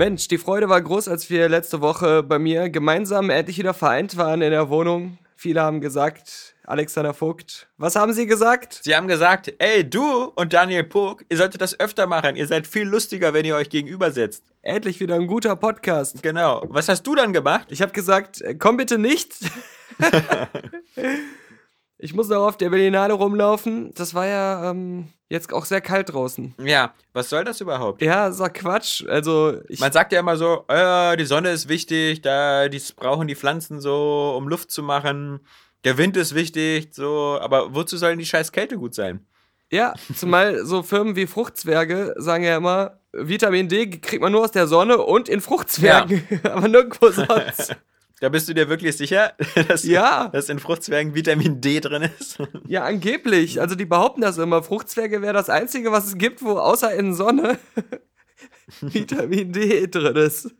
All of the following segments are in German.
Mensch, die Freude war groß, als wir letzte Woche bei mir gemeinsam endlich wieder vereint waren in der Wohnung. Viele haben gesagt, Alexander Vogt, was haben Sie gesagt? Sie haben gesagt, ey, du und Daniel Pog, ihr solltet das öfter machen. Ihr seid viel lustiger, wenn ihr euch gegenüber sitzt. Endlich wieder ein guter Podcast. Genau. Was hast du dann gemacht? Ich habe gesagt, äh, komm bitte nicht. ich muss noch auf der Berlinale rumlaufen. Das war ja ähm, jetzt auch sehr kalt draußen. Ja, was soll das überhaupt? Ja, ist doch Quatsch. Also, ich, Man sagt ja immer so, äh, die Sonne ist wichtig, da dies brauchen die Pflanzen so, um Luft zu machen. Der Wind ist wichtig, so, aber wozu sollen die scheiß Kälte gut sein? ja, zumal so Firmen wie Fruchtzwerge sagen ja immer, Vitamin D kriegt man nur aus der Sonne und in Fruchtzwergen, aber nirgendwo sonst. Da bist du dir wirklich sicher, dass, Ja. dass in Fruchtzwergen Vitamin D drin ist? Ja, angeblich. Also die behaupten das immer. Fruchtzwerge wäre das Einzige, was es gibt, wo außer in Sonne Vitamin D drin ist.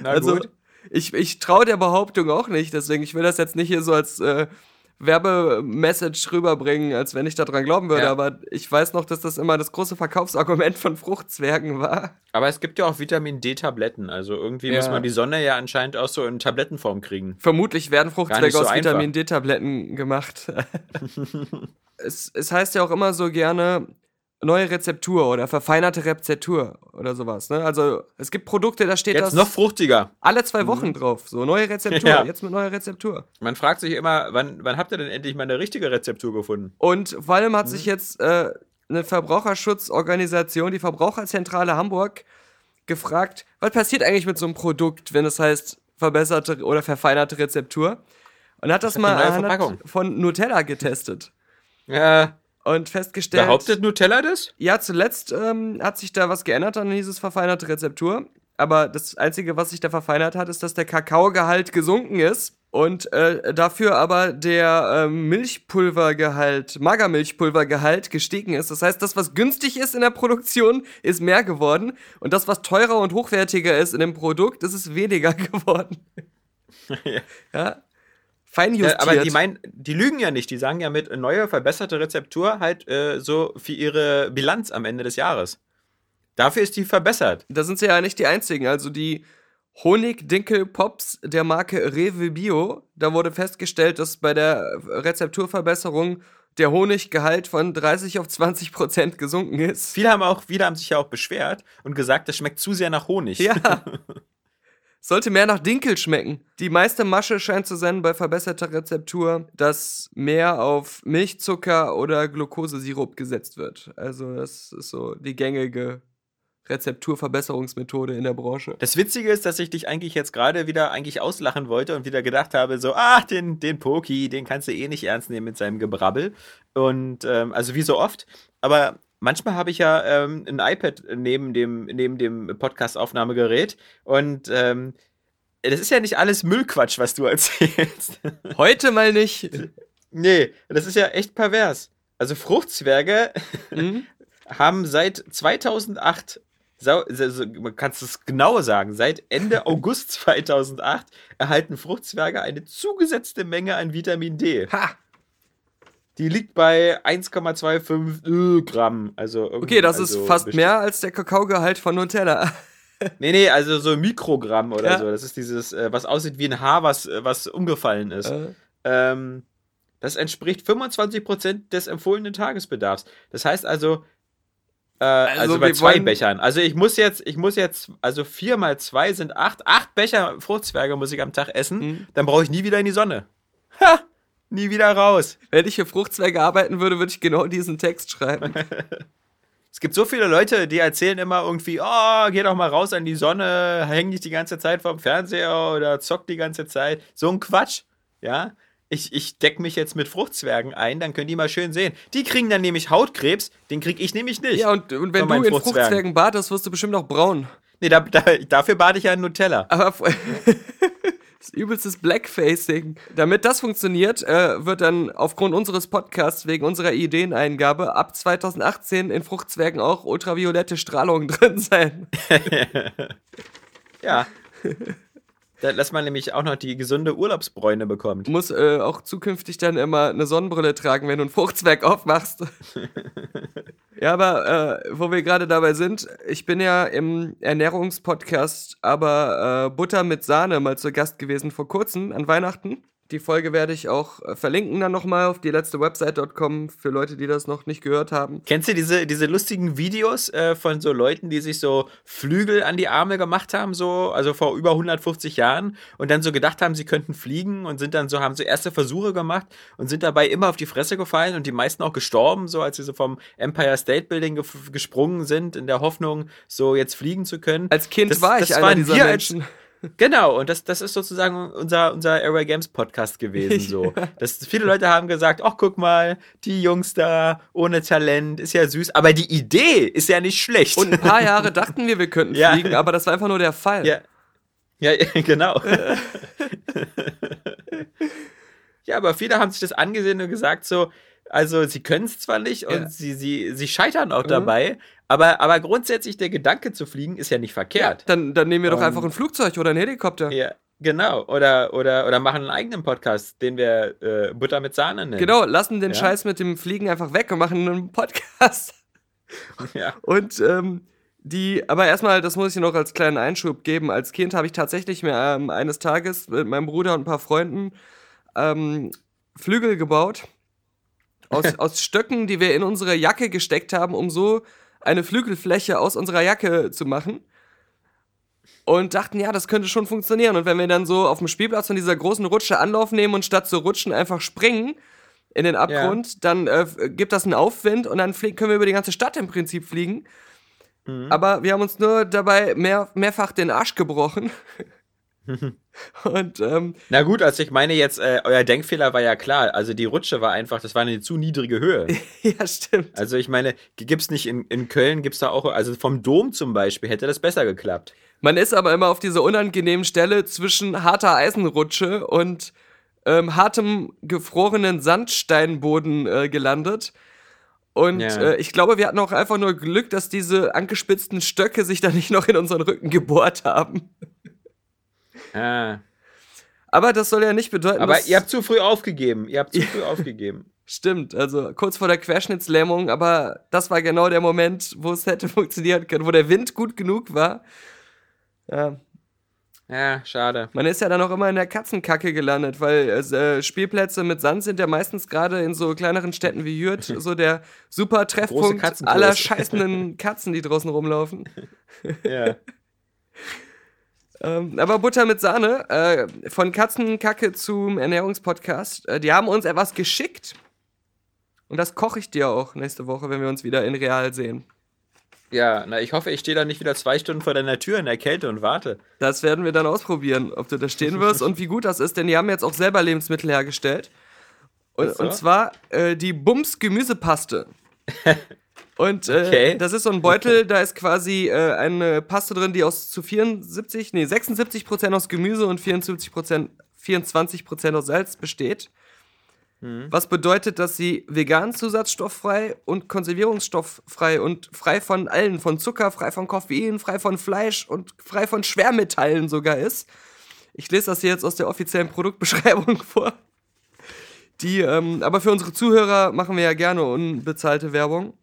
Na also gut. ich, ich traue der Behauptung auch nicht. Deswegen, ich will das jetzt nicht hier so als äh, Werbemessage rüberbringen, als wenn ich daran glauben würde. Ja. Aber ich weiß noch, dass das immer das große Verkaufsargument von Fruchtzwergen war. Aber es gibt ja auch Vitamin D-Tabletten. Also irgendwie muss Ja. man die Sonne ja anscheinend auch so in Tablettenform kriegen. Vermutlich werden Fruchtzwerge so aus einfach. Vitamin D-Tabletten gemacht. es, es heißt ja auch immer so gerne neue Rezeptur oder verfeinerte Rezeptur oder sowas. Ne? Also es gibt Produkte, da steht Jetzt das noch fruchtiger. alle zwei Wochen drauf. So neue Rezeptur, Ja. jetzt mit neuer Rezeptur. Man fragt sich immer, wann, wann habt ihr denn endlich mal eine richtige Rezeptur gefunden? Und vor allem hat Mhm. sich jetzt äh, eine Verbraucherschutzorganisation, die Verbraucherzentrale Hamburg, gefragt, was passiert eigentlich mit so einem Produkt, wenn es heißt verbesserte oder verfeinerte Rezeptur? Und hat das hab mal Verpackung. von Nutella getestet. Ja, Und festgestellt. behauptet Nutella das? Ja, zuletzt ähm, hat sich da was geändert an dieses verfeinerte Rezeptur. Aber das Einzige, was sich da verfeinert hat, ist, dass der Kakaogehalt gesunken ist und äh, dafür aber der ähm, Milchpulvergehalt, Magermilchpulvergehalt gestiegen ist. Das heißt, das, was günstig ist in der Produktion, ist mehr geworden und das, was teurer und hochwertiger ist in dem Produkt, ist weniger geworden. Ja. ja. Fein justiert. Ja, aber die meinen, die lügen ja nicht. Die sagen ja mit neue, verbesserte Rezeptur halt äh, so für ihre Bilanz am Ende des Jahres. Dafür ist die verbessert. Da sind sie ja nicht die einzigen. Also die Honigdinkel-Pops der Marke Rewe Bio, da wurde festgestellt, dass bei der Rezepturverbesserung der Honiggehalt von 30 auf 20 Prozent gesunken ist. Viele haben auch, viele haben sich ja auch beschwert und gesagt, das schmeckt zu sehr nach Honig. Ja. Sollte mehr nach Dinkel schmecken. Die meiste Masche scheint zu sein bei verbesserter Rezeptur, dass mehr auf Milchzucker oder Glukosesirup gesetzt wird. Also das ist so die gängige Rezepturverbesserungsmethode in der Branche. Das Witzige ist, dass ich dich eigentlich jetzt gerade wieder eigentlich auslachen wollte und wieder gedacht habe, so, ach, den, den Poki, den kannst du eh nicht ernst nehmen mit seinem Gebrabbel. Und ähm, also wie so oft. Aber manchmal habe ich ja ähm, ein iPad neben dem, neben dem Podcast-Aufnahmegerät und ähm, das ist ja nicht alles Müllquatsch, was du erzählst. Heute mal nicht. nee, das ist ja echt pervers. Also Fruchtzwerge Mhm. haben seit 2008, sau- so- so- man kann es genau sagen, seit Ende August 2008 erhalten Fruchtzwerge eine zugesetzte Menge an Vitamin D. Ha! Die liegt bei 1,25 Gramm. Also Okay, das also ist fast bestimmt- mehr als der Kakaogehalt von Nutella. Nee, nee, also so Mikrogramm oder Ja. so. Das ist dieses, äh, was aussieht wie ein Haar, was, äh, was umgefallen ist. Äh, Ähm, das entspricht 25% des empfohlenen Tagesbedarfs. Das heißt also, äh, also, bei wir zwei Bechern. Also ich muss jetzt, ich muss jetzt, also vier mal zwei sind acht, acht Becher Fruchtzwerge muss ich am Tag essen. Mhm. Dann brauche ich nie wieder in die Sonne. Ha! Nie wieder raus. Wenn ich für Fruchtzwerge arbeiten würde, würde ich genau diesen Text schreiben. Es gibt so viele Leute, die erzählen immer irgendwie, oh, geh doch mal raus an die Sonne, häng nicht die ganze Zeit vorm Fernseher oder zock die ganze Zeit. So ein Quatsch, ja. ich, ich deck mich jetzt mit Fruchtzwergen ein, dann können die mal schön sehen. Die kriegen dann nämlich Hautkrebs, den krieg ich nämlich nicht. Ja, und, und wenn du in Fruchtzwergen. Fruchtzwergen badest, wirst du bestimmt auch braun. Nee, da, da, dafür bade ich ja in Nutella. Aber übelstes Blackfacing. Damit das funktioniert, äh, wird dann aufgrund unseres Podcasts wegen unserer Ideeneingabe ab 2018 in Fruchtzwergen auch ultraviolette Strahlung drin sein. Ja. Da, dass man nämlich auch noch die gesunde Urlaubsbräune bekommt. Du musst äh, auch zukünftig dann immer eine Sonnenbrille tragen, wenn du einen Fruchtzwerg aufmachst. ja, aber äh, wo wir gerade dabei sind, ich bin ja im Ernährungspodcast, aber äh, Butter mit Sahne mal zu Gast gewesen vor kurzem an Weihnachten. Die Folge werde ich auch äh, verlinken dann nochmal auf die letzte Website.com für Leute, die das noch nicht gehört haben. Kennst du diese, diese lustigen Videos äh, von so Leuten, die sich so Flügel an die Arme gemacht haben, so, also vor über 150 Jahren und dann so gedacht haben, sie könnten fliegen und sind dann so, haben so erste Versuche gemacht und sind dabei immer auf die Fresse gefallen und die meisten auch gestorben, so als sie so vom Empire State Building ge gesprungen sind, in der Hoffnung, so jetzt fliegen zu können. Als Kind Das- war ich das einer dieser wir als- Menschen. Genau, und das, das ist sozusagen unser, unser Airway Games Podcast gewesen. So. Das, viele Leute haben gesagt, ach guck mal, die Jungs da ohne Talent, ist ja süß, aber die Idee ist ja nicht schlecht. Und ein paar Jahre dachten wir, wir könnten Ja. fliegen, aber das war einfach nur der Fall. ja. ja, genau. ja, aber viele haben sich das angesehen und gesagt so, also sie können es zwar nicht und Ja. sie, sie, sie scheitern auch Mhm. dabei, aber, aber grundsätzlich der Gedanke zu fliegen ist ja nicht verkehrt. Dann, dann nehmen wir doch Ähm, einfach ein Flugzeug oder einen Helikopter. Ja, genau. Oder, oder, oder machen einen eigenen Podcast, den wir äh, Butter mit Sahne nennen. Genau, lassen den Ja. Scheiß mit dem Fliegen einfach weg und machen einen Podcast. Ja. Und ähm, die, aber erstmal, das muss ich noch als kleinen Einschub geben. Als Kind habe ich tatsächlich mir ähm, eines Tages mit meinem Bruder und ein paar Freunden ähm, Flügel gebaut. Aus, aus Stöcken, die wir in unsere Jacke gesteckt haben, um so eine Flügelfläche aus unserer Jacke zu machen. Und dachten, ja, das könnte schon funktionieren. Und wenn wir dann so auf dem Spielplatz von dieser großen Rutsche Anlauf nehmen und statt zu rutschen einfach springen in den Abgrund, dann äh, gibt das einen Aufwind und dann können wir über die ganze Stadt im Prinzip fliegen. Aber wir haben uns nur dabei mehr, mehrfach den Arsch gebrochen. und ähm, Na gut, also ich meine jetzt, äh, euer Denkfehler war ja klar. Also die Rutsche war einfach, das war eine zu niedrige Höhe. ja, stimmt. Also ich meine, gibt's nicht in, in Köln, gibt's da auch, also vom Dom zum Beispiel hätte das besser geklappt. Man ist aber immer auf dieser unangenehmen Stelle zwischen harter Eisenrutsche und ähm, hartem gefrorenen Sandsteinboden äh, gelandet. Und Ja. äh, ich glaube, wir hatten auch einfach nur Glück, dass diese angespitzten Stöcke sich da nicht noch in unseren Rücken gebohrt haben. Ah. Aber das soll ja nicht bedeuten, Aber ihr habt zu früh aufgegeben. Ihr habt zu früh aufgegeben. Stimmt, also kurz vor der Querschnittslähmung, aber das war genau der Moment, wo es hätte funktionieren können, wo der Wind gut genug war. Ja, Ja, schade. man ist ja dann auch immer in der Katzenkacke gelandet, weil äh, Spielplätze mit Sand sind ja meistens gerade in so kleineren Städten wie Hürth so der super Treffpunkt aller scheißenden Katzen, die draußen rumlaufen. Ja. Ähm, aber Butter mit Sahne, äh, von Katzenkacke zum Ernährungspodcast, äh, die haben uns etwas geschickt. Und das koche ich dir auch nächste Woche, wenn wir uns wieder in Real sehen. Ja, na, ich hoffe, ich stehe da nicht wieder zwei Stunden vor deiner Tür in der Kälte und warte. Das werden wir dann ausprobieren, ob du da stehen wirst und wie gut das ist, denn die haben jetzt auch selber Lebensmittel hergestellt. Und, so. und zwar äh, die Bums Gemüsepaste. Und äh, Okay. das ist so ein Beutel, da ist quasi äh, eine Paste drin, die aus zu 74, nee, 76 Prozent aus Gemüse und 74 Prozent, 24 Prozent aus Salz besteht. Was bedeutet, dass sie vegan zusatzstofffrei und konservierungsstofffrei und frei von allen, von Zucker, frei von Koffein, frei von Fleisch und frei von Schwermetallen sogar ist. Ich lese das hier jetzt aus der offiziellen Produktbeschreibung vor. Die, ähm, aber für unsere Zuhörer machen wir ja gerne unbezahlte Werbung.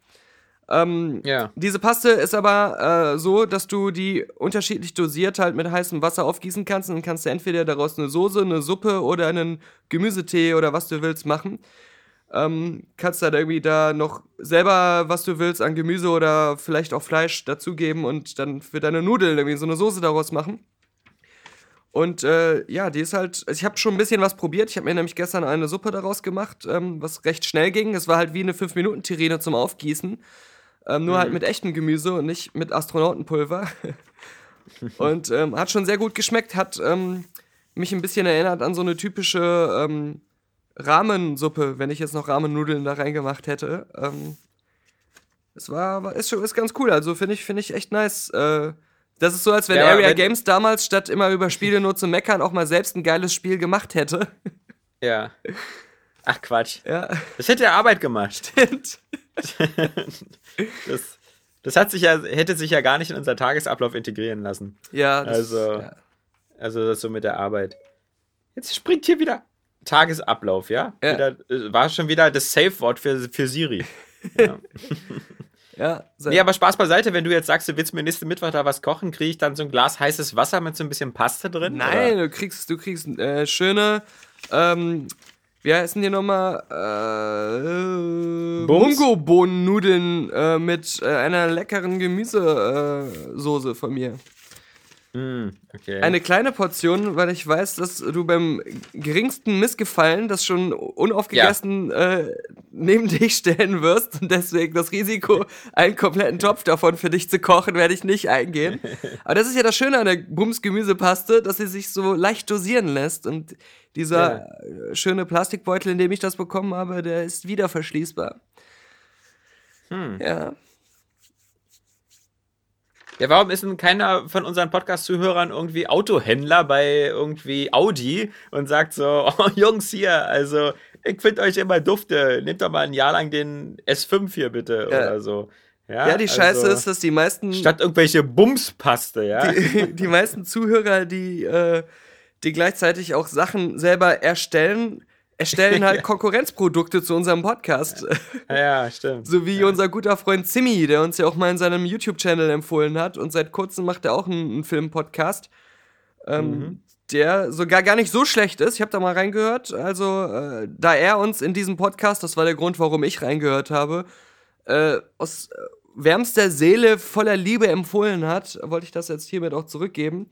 Ähm, Ja. diese Paste ist aber äh, so, dass du die unterschiedlich dosiert halt mit heißem Wasser aufgießen kannst. Und dann kannst du entweder daraus eine Soße, eine Suppe oder einen Gemüsetee oder was du willst machen. Ähm, kannst dann irgendwie da noch selber, was du willst, an Gemüse oder vielleicht auch Fleisch dazugeben und dann für deine Nudeln irgendwie so eine Soße daraus machen. Und äh, ja, die ist halt, also ich habe schon ein bisschen was probiert. Ich habe mir nämlich gestern eine Suppe daraus gemacht, ähm, was recht schnell ging. Es war halt wie eine 5-Minuten-Terrine zum Aufgießen. Ähm, nur halt mit echtem Gemüse und nicht mit Astronautenpulver. und ähm, hat schon sehr gut geschmeckt, hat ähm, mich ein bisschen erinnert an so eine typische ähm, Rahmensuppe, wenn ich jetzt noch Rahmennudeln da reingemacht hätte. Ähm, es war, aber ist schon ist ganz cool. Also finde ich, finde ich echt nice. Äh, das ist so, als wenn Ja, Area wenn- Games damals statt immer über Spiele nur zu meckern auch mal selbst ein geiles Spiel gemacht hätte. Ja. Ach Quatsch. ja, Das hätte Arbeit gemacht. Das, das hat sich ja, hätte sich ja gar nicht in unser Tagesablauf integrieren lassen. Ja, das, Also- ja. Also das so mit der Arbeit. Jetzt springt hier wieder Tagesablauf, ja? Ja. Wieder, äh, war schon wieder das Safe-Wort für, für Siri. Ja. ja, nee, aber Spaß beiseite, wenn du jetzt sagst, du willst mir nächsten Mittwoch da was kochen, kriege ich dann so ein Glas heißes Wasser mit so ein bisschen Paste drin? Nein, du kriegst, du kriegst äh, schöne, ähm, wie heißen die nochmal? Äh, Bums? Mungo-Bohnennudeln äh, mit äh, einer leckeren Gemüsesoße äh, von mir. Hm, okay. Eine kleine Portion, weil ich weiß, dass du beim geringsten Missgefallen das schon unaufgegessen äh, neben dich stellen wirst und deswegen das Risiko, einen kompletten Topf davon für dich zu kochen, werde ich nicht eingehen. Aber das ist ja das Schöne an der Bums-Gemüsepaste, dass sie sich so leicht dosieren lässt und dieser äh, schöne Plastikbeutel, in dem ich das bekommen habe, der ist wieder verschließbar. Hm. Ja. Ja, warum ist denn keiner von unseren Podcast-Zuhörern irgendwie Autohändler bei irgendwie Audi und sagt so, oh Jungs hier, also ich finde euch immer dufte, nehmt doch mal ein Jahr lang den S5 hier bitte Ja. oder so. Ja, Ja, die Scheiße also, ist, dass die meisten Statt irgendwelche Bumspaste, ja. die, die meisten Zuhörer, die, äh, die gleichzeitig auch Sachen selber erstellen, erstellen halt Ja. Konkurrenzprodukte zu unserem Podcast. ja, stimmt. So wie unser guter Freund Zimmy, der uns ja auch mal in seinem YouTube-Channel empfohlen hat und seit kurzem macht er auch einen, einen Film-Podcast. Ähm, Mhm. Der sogar gar nicht so schlecht ist. Ich habe da mal reingehört. Also, äh, da er uns in diesem Podcast, das war der Grund, warum ich reingehört habe, äh, aus wärmster Seele voller Liebe empfohlen hat, wollte ich das jetzt hiermit auch zurückgeben.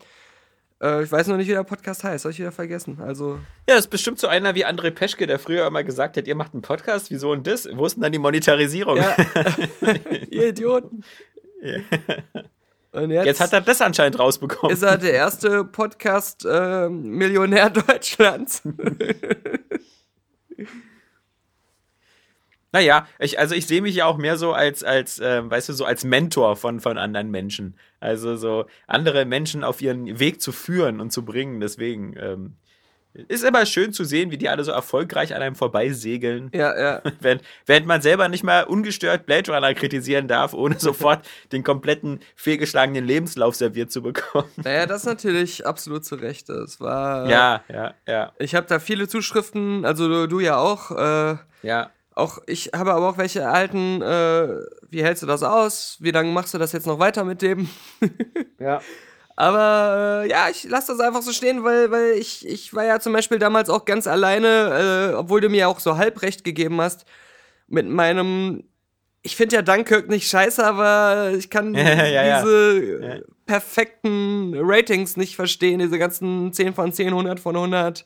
Äh, ich weiß noch nicht, wie der Podcast heißt. Habe ich wieder vergessen. Also, Ja, das ist bestimmt so einer wie André Peschke, der früher immer gesagt hat, ihr macht einen Podcast, wieso und das? Wo ist denn dann die Monetarisierung? ja. ihr Idioten. Und jetzt, Jetzt hat er das anscheinend rausbekommen. ist er der erste Podcast-Millionär Deutschlands. Naja, ich, also ich sehe mich ja auch mehr so als, als ähm, weißt du, so als Mentor von, von anderen Menschen. Also so andere Menschen auf ihren Weg zu führen und zu bringen. Deswegen ähm, ist immer schön zu sehen, wie die alle so erfolgreich an einem vorbeisegeln, ja, ja. während, während man selber nicht mal ungestört Blade Runner kritisieren darf, ohne sofort den kompletten fehlgeschlagenen Lebenslauf serviert zu bekommen. Naja, das natürlich absolut zu Recht. Das war. Ja, ja, ja, Ich habe da viele Zuschriften, also du, du ja auch. Äh, ja. Auch ich habe aber auch welche erhalten. Äh, wie hältst du das aus? Wie lange machst du das jetzt noch weiter mit dem? Ja. Aber äh, ja, ich lasse das einfach so stehen, weil, weil ich, ich war ja zum Beispiel damals auch ganz alleine, äh, obwohl du mir auch so halb recht gegeben hast, mit meinem. Ich finde ja Dunkirk nicht scheiße, aber ich kann Ja, ja, diese Ja. perfekten Ratings nicht verstehen, diese ganzen 10 von 10, 100 von 100.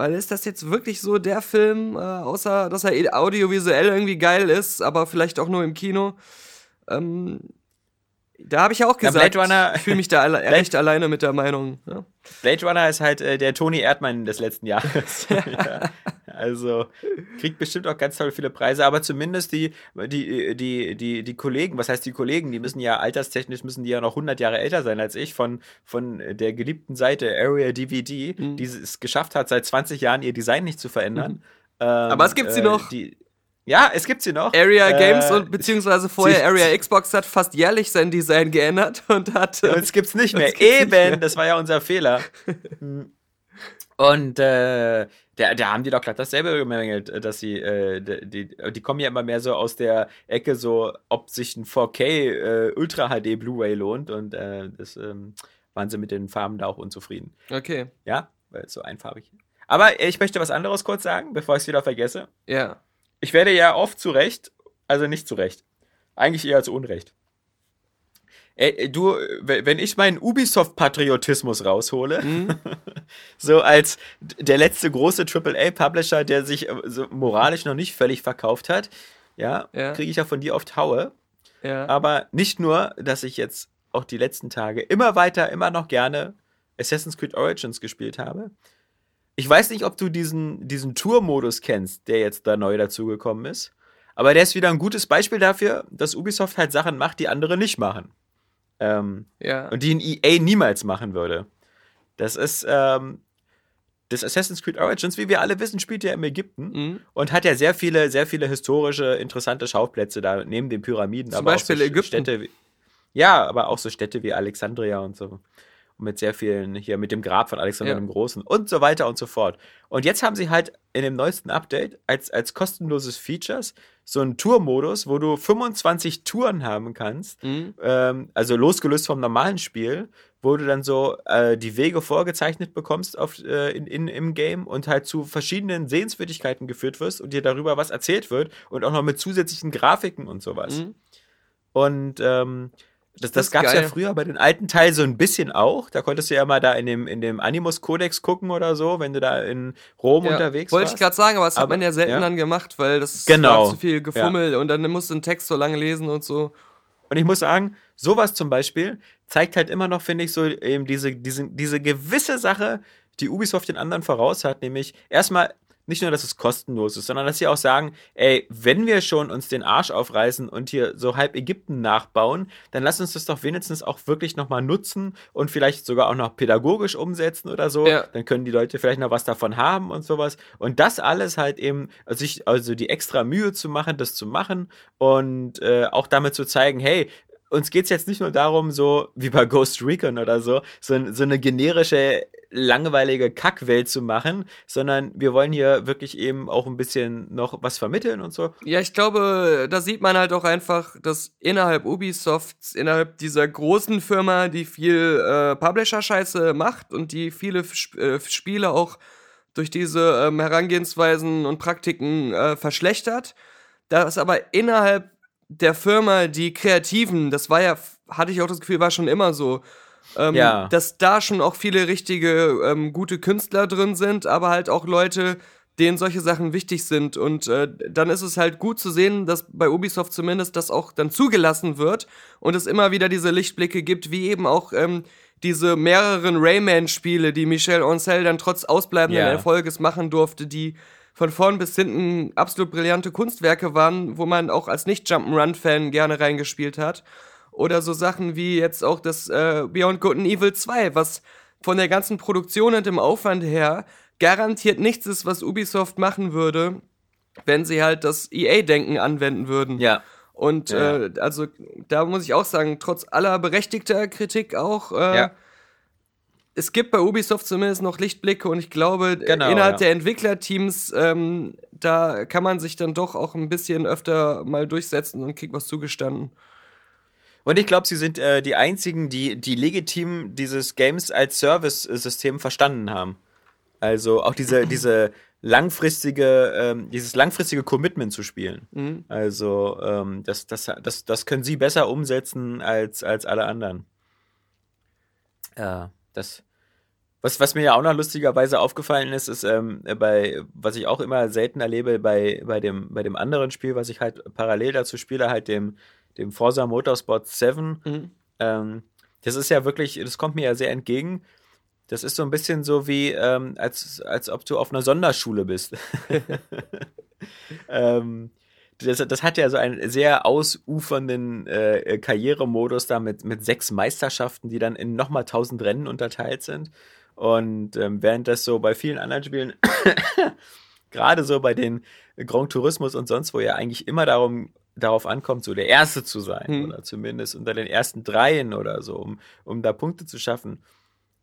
Weil ist das jetzt wirklich so der Film, äh, außer dass er eh audiovisuell irgendwie geil ist, aber vielleicht auch nur im Kino? Ähm, da habe ich ja auch Ja, gesagt, Blade Runner- ich fühle mich da alle recht alleine mit der Meinung. Ja? Blade Runner ist halt äh, der Tony Erdmann des letzten Jahres. ja. Also kriegt bestimmt auch ganz toll viele Preise, aber zumindest die, die, die, die, die Kollegen, was heißt die Kollegen, die müssen ja alterstechnisch müssen die ja noch 100 Jahre älter sein als ich, von, von der geliebten Seite Area DVD, Mhm. die es geschafft hat, seit 20 Jahren ihr Design nicht zu verändern. Ähm, Aber es gibt sie noch. Die, ja, es gibt sie noch. Area Äh, Games und beziehungsweise vorher sie- Area Xbox hat fast jährlich sein Design geändert und hat. Und es gibt's nicht mehr. Das gibt's nicht Eben, mehr. das war ja unser Fehler. Und äh, da, da haben die doch glatt dasselbe gemängelt, dass sie, äh, die, die, die kommen ja immer mehr so aus der Ecke, so ob sich ein 4K äh, Ultra HD Blu-ray lohnt und äh, das ähm, waren sie mit den Farben da auch unzufrieden. Okay, Ja, weil es so einfarbig. Aber ich möchte was anderes kurz sagen, bevor ich es wieder vergesse. ja. Ich werde ja oft zu Recht, also nicht zu Recht, eigentlich eher zu Unrecht. Ey, du, w- wenn ich meinen Ubisoft-Patriotismus raushole, Hm? so als der letzte große AAA-Publisher, der sich äh, so moralisch noch nicht völlig verkauft hat, ja, Ja. kriege ich ja von dir oft Haue. Ja. Aber nicht nur, dass ich jetzt auch die letzten Tage immer weiter, immer noch gerne Assassin's Creed Origins gespielt habe. Ich weiß nicht, ob du diesen, diesen Tour-Modus kennst, der jetzt da neu dazugekommen ist. Aber der ist wieder ein gutes Beispiel dafür, dass Ubisoft halt Sachen macht, die andere nicht machen. Ähm, Ja. und die ein EA niemals machen würde. Das ist ähm, das Assassin's Creed Origins, wie wir alle wissen, spielt ja im Ägypten Mhm. und hat ja sehr viele, sehr viele historische, interessante Schauplätze da neben den Pyramiden. Zum aber Beispiel auch so Ägypten. Städte wie, ja, aber auch so Städte wie Alexandria und so. Mit sehr vielen, hier mit dem Grab von Alexander Ja. dem Großen und so weiter und so fort. Und jetzt haben sie halt in dem neuesten Update als, als kostenloses Features so einen Tour-Modus, wo du 25 Touren haben kannst, Mhm. ähm, also losgelöst vom normalen Spiel, wo du dann so äh, die Wege vorgezeichnet bekommst auf, äh, in, in, im Game und halt zu verschiedenen Sehenswürdigkeiten geführt wirst und dir darüber was erzählt wird und auch noch mit zusätzlichen Grafiken und sowas. Mhm. Und ähm, das, Das das gab es ja früher bei den alten Teilen so ein bisschen auch. Da konntest du ja mal da in dem, in dem Animus-Kodex gucken oder so, wenn du da in Rom Ja, unterwegs Wollte warst. ich gerade sagen, aber das hat Aber- man ja selten ja. dann gemacht, weil das Genau. war zu viel Gefummel und dann musst du einen Text so lange lesen und so. Und ich muss sagen, sowas zum Beispiel zeigt halt immer noch, finde ich, so eben diese, diese, diese gewisse Sache, die Ubisoft den anderen voraus hat, nämlich erstmal nicht nur, dass es kostenlos ist, sondern dass sie auch sagen, ey, wenn wir schon uns den Arsch aufreißen und hier so halb Ägypten nachbauen, dann lass uns das doch wenigstens auch wirklich nochmal nutzen und vielleicht sogar auch noch pädagogisch umsetzen oder so. Ja. Dann können die Leute vielleicht noch was davon haben und sowas. Und das alles halt eben, also, sich, also die extra Mühe zu machen, das zu machen und äh, auch damit zu zeigen, hey, uns geht's jetzt nicht nur darum, so wie bei Ghost Recon oder so, so, so eine generische, langweilige Kackwelt zu machen, sondern wir wollen hier wirklich eben auch ein bisschen noch was vermitteln und so. Ja, ich glaube, da sieht man halt auch einfach, dass innerhalb Ubisofts, innerhalb dieser großen Firma, die viel äh, Publisher-Scheiße macht und die viele Sp äh, Spiele auch durch diese ähm, Herangehensweisen und Praktiken äh, verschlechtert, dass aber innerhalb der Firma die Kreativen, das war ja, hatte ich auch das Gefühl, war schon immer so, ähm, Ja. dass da schon auch viele richtige, ähm, gute Künstler drin sind, aber halt auch Leute, denen solche Sachen wichtig sind. Und äh, dann ist es halt gut zu sehen, dass bei Ubisoft zumindest das auch dann zugelassen wird und es immer wieder diese Lichtblicke gibt, wie eben auch ähm, diese mehreren Rayman-Spiele, die Michel Ancel dann trotz ausbleibenden Ja. Erfolges machen durfte, die von vorn bis hinten absolut brillante Kunstwerke waren, wo man auch als Nicht-Jump'n'Run-Fan gerne reingespielt hat. Oder so Sachen wie jetzt auch das äh, Beyond Good and Evil 2, was von der ganzen Produktion und dem Aufwand her garantiert nichts ist, was Ubisoft machen würde, wenn sie halt das EA-Denken anwenden würden. Ja. Und Ja. Äh, also da muss ich auch sagen, trotz aller berechtigter Kritik auch, äh, Ja. Es gibt bei Ubisoft zumindest noch Lichtblicke und ich glaube, Genau, innerhalb ja. der Entwicklerteams, ähm, da kann man sich dann doch auch ein bisschen öfter mal durchsetzen und kriegt was zugestanden. Und ich glaube, sie sind äh, die einzigen, die, die legitim dieses Games als Service-System verstanden haben. Also auch diese, diese langfristige, ähm, dieses langfristige Commitment zu spielen. Mhm. Also ähm, das, das, das, das können sie besser umsetzen als, als alle anderen. Ja, das. Was, was mir ja auch noch lustigerweise aufgefallen ist, ist ähm, bei, was ich auch immer selten erlebe, bei, bei, dem, bei dem anderen Spiel, was ich halt parallel dazu spiele, halt dem, dem Forza Motorsport 7. Mhm. Ähm, das ist ja wirklich, das kommt mir ja sehr entgegen. Das ist so ein bisschen so wie, ähm, als, als ob du auf einer Sonderschule bist. ähm, das, das hat ja so einen sehr ausufernden äh, Karrieremodus da mit, mit sechs Meisterschaften, die dann in nochmal tausend Rennen unterteilt sind. Und ähm, während das so bei vielen anderen Spielen, gerade so bei den Grand Tourismus und sonst, wo ja eigentlich immer darum darauf ankommt, so der Erste zu sein Hm. oder zumindest unter den ersten Dreien oder so, um, um da Punkte zu schaffen,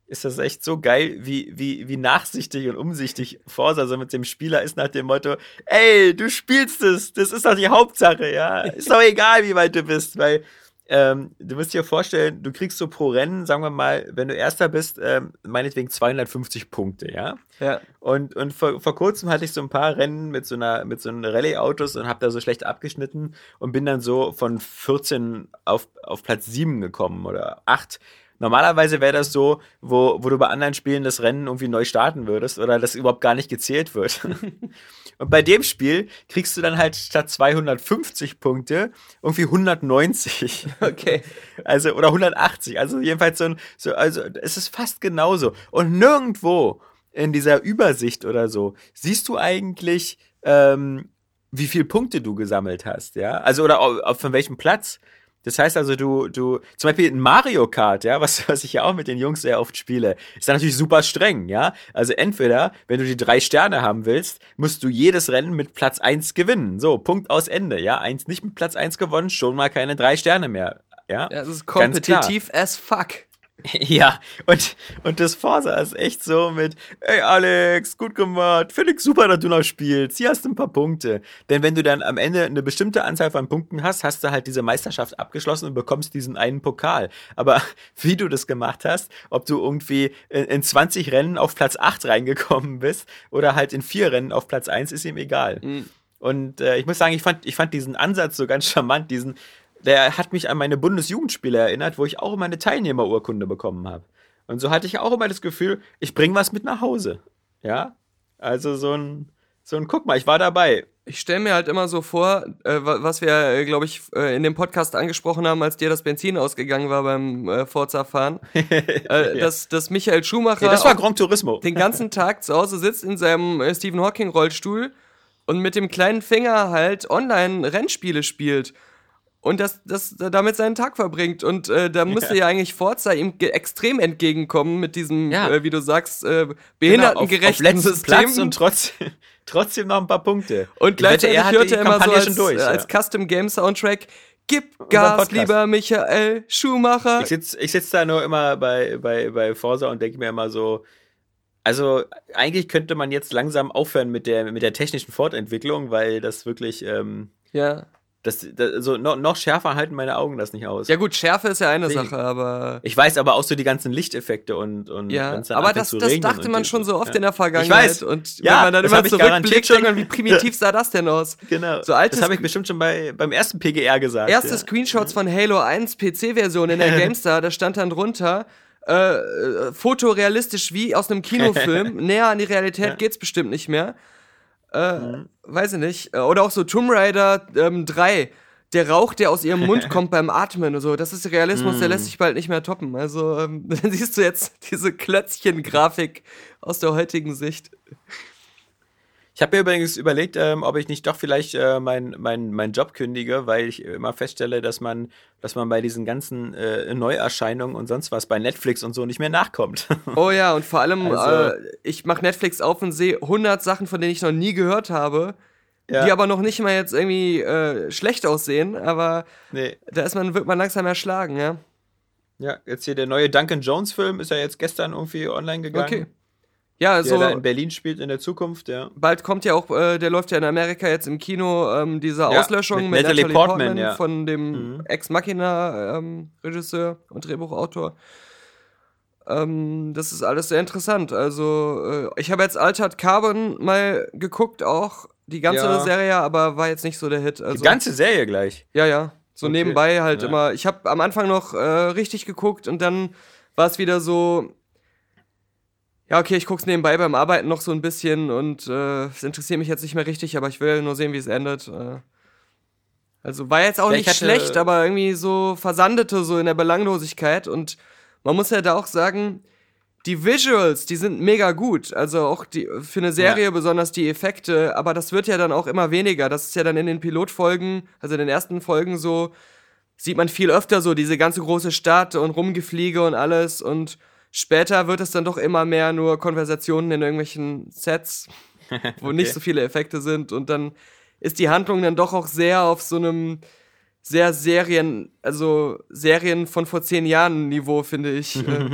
ist das echt so geil, wie, wie, wie nachsichtig und umsichtig Forza so mit dem Spieler ist nach dem Motto, ey, du spielst es, das ist doch die Hauptsache, ja. Ist doch egal, wie weit du bist, weil ähm, du musst dir vorstellen, du kriegst so pro Rennen, sagen wir mal, wenn du Erster bist, ähm, meinetwegen 250 Punkte, ja. Ja. Und, und vor, vor kurzem hatte ich so ein paar Rennen mit so einer mit so einem Rallye-Autos und habe da so schlecht abgeschnitten und bin dann so von 14 auf, auf Platz 7 gekommen oder 8. Normalerweise wäre das so, wo, wo du bei anderen Spielen das Rennen irgendwie neu starten würdest oder das überhaupt gar nicht gezählt wird. und bei dem Spiel kriegst du dann halt statt 250 Punkte irgendwie 190. Okay. Also, oder 180. Also jedenfalls so ein, so, also es ist fast genauso. Und nirgendwo in dieser Übersicht oder so, siehst du eigentlich, ähm, wie viel Punkte du gesammelt hast, ja? Also oder auf, auf von welchem Platz? Das heißt also, du, du, zum Beispiel in Mario Kart, ja, was, was ich ja auch mit den Jungs sehr oft spiele, ist da natürlich super streng, ja. Also entweder, wenn du die drei Sterne haben willst, musst du jedes Rennen mit Platz eins gewinnen. So, Punkt aus Ende, ja. Eins nicht mit Platz eins gewonnen, schon mal keine drei Sterne mehr. Ja, Ja, es ist kompetitiv as fuck. Ja, und, und das Forza ist echt so mit, ey Alex, gut gemacht, finde ich super, dass du noch spielst, hier hast du ein paar Punkte. Denn wenn du dann am Ende eine bestimmte Anzahl von Punkten hast, hast du halt diese Meisterschaft abgeschlossen und bekommst diesen einen Pokal. Aber wie du das gemacht hast, ob du irgendwie in, in 20 Rennen auf Platz 8 reingekommen bist oder halt in vier Rennen auf Platz 1, ist ihm egal. Und äh, ich muss sagen, ich fand, ich fand diesen Ansatz so ganz charmant, diesen, der hat mich an meine Bundesjugendspiele erinnert, wo ich auch immer eine Teilnehmerurkunde bekommen habe. Und so hatte ich auch immer das Gefühl, ich bringe was mit nach Hause. Ja? Also so ein, so ein, guck mal, ich war dabei. Ich stelle mir halt immer so vor, äh, wa- was wir, äh, glaube ich, äh, in dem Podcast angesprochen haben, als dir das Benzin ausgegangen war beim äh, Forza-Fahren, äh, dass, dass Michael Schumacher Nee, das war auch Gran Turismo. den ganzen Tag zu Hause sitzt in seinem Stephen Hawking-Rollstuhl und mit dem kleinen Finger halt Online-Rennspiele spielt. Und das, das damit seinen Tag verbringt. Und äh, da müsste ja. eigentlich Forza ihm extrem entgegenkommen mit diesem, Ja. äh, wie du sagst, äh, Genau, auf, behindertengerechten auf System. Platz und trotzdem, trotzdem noch ein paar Punkte. Und Ich wette, gleichzeitig er hat hört die er immer so als, durch, äh, als ja. Custom Game Soundtrack, gib Gas, lieber Michael Schumacher. Ich sitze ich sitz da nur immer bei, bei, bei Forsa und denke mir immer so, also eigentlich könnte man jetzt langsam aufhören mit der, mit der technischen Fortentwicklung, weil das wirklich, ähm, Ja. Das, das also noch, noch schärfer halten meine Augen das nicht aus. ja gut, Schärfe ist ja eine Nee. Sache, aber... Ich weiß aber auch so die ganzen Lichteffekte und, und Ja, aber das, das dachte man schon so oft ja. in der Vergangenheit. Ich weiß. Und Ja, wenn man dann immer zurückblickt, denkt schon- man, wie primitiv sah das denn aus? Genau. So altes das habe ich bestimmt schon bei, beim ersten PGR gesagt. Erste ja. Screenshots von Halo 1 PC-Version in der GameStar, da stand dann drunter, äh, äh, fotorealistisch wie aus einem Kinofilm, näher an die Realität geht's bestimmt nicht mehr. Äh, Mhm. Weiß ich nicht. Äh, Oder auch so Tomb Raider ähm, 3. Der Rauch, der aus ihrem Mund kommt beim Atmen und so, das ist Realismus, Mhm. der lässt sich bald nicht mehr toppen. Also, ähm, dann siehst du jetzt diese Klötzchen-Grafik aus der heutigen Sicht. Ich habe mir übrigens überlegt, ähm, ob ich nicht doch vielleicht äh, meinen mein, mein Job kündige, weil ich immer feststelle, dass man, dass man bei diesen ganzen äh, Neuerscheinungen und sonst was bei Netflix und so nicht mehr nachkommt. Oh ja, und vor allem, Also- äh, ich mache Netflix auf und sehe 100 Sachen, von denen ich noch nie gehört habe, Ja. die aber noch nicht mal jetzt irgendwie äh, schlecht aussehen, aber nee. da ist man, wird man langsam erschlagen, ja. Ja, jetzt hier der neue Duncan Jones Film ist ja jetzt gestern irgendwie online gegangen. Okay. Ja, Der also in Berlin spielt in der Zukunft, ja. bald kommt ja auch, äh, der läuft ja in Amerika jetzt im Kino, ähm, diese Ja, Auslöschung mit mit, Natalie Natalie, Portman, Portman, ja. von dem Mhm. Ex Machina ähm, und Drehbuchautor. Ähm, das ist alles sehr interessant. Also, äh, ich habe jetzt Altered Carbon mal geguckt, auch die ganze Ja. Serie, aber war jetzt nicht so der Hit. Also, Die ganze Serie gleich. ja, ja. So Okay. nebenbei halt immer. Ich habe am Anfang noch äh, richtig geguckt und dann war es wieder so. Ja, okay, ich guck's nebenbei beim Arbeiten noch so ein bisschen und äh, es interessiert mich jetzt nicht mehr richtig, aber ich will nur sehen, wie es endet. Äh, also war jetzt auch Ja, ich nicht schlecht, aber irgendwie so versandete so in der Belanglosigkeit und man muss ja da auch sagen, die Visuals, die sind mega gut. Also auch die, für eine Serie besonders die Effekte, aber das wird ja dann auch immer weniger. Das ist ja dann in den Pilotfolgen, also in den ersten Folgen so, sieht man viel öfter so diese ganze große Stadt und Rumgefliege und alles und später wird es dann doch immer mehr nur Konversationen in irgendwelchen Sets, wo nicht Okay. so viele Effekte sind und dann ist die Handlung dann doch auch sehr auf so einem sehr Serien, also Serien von vor zehn Jahren Niveau, finde ich. äh,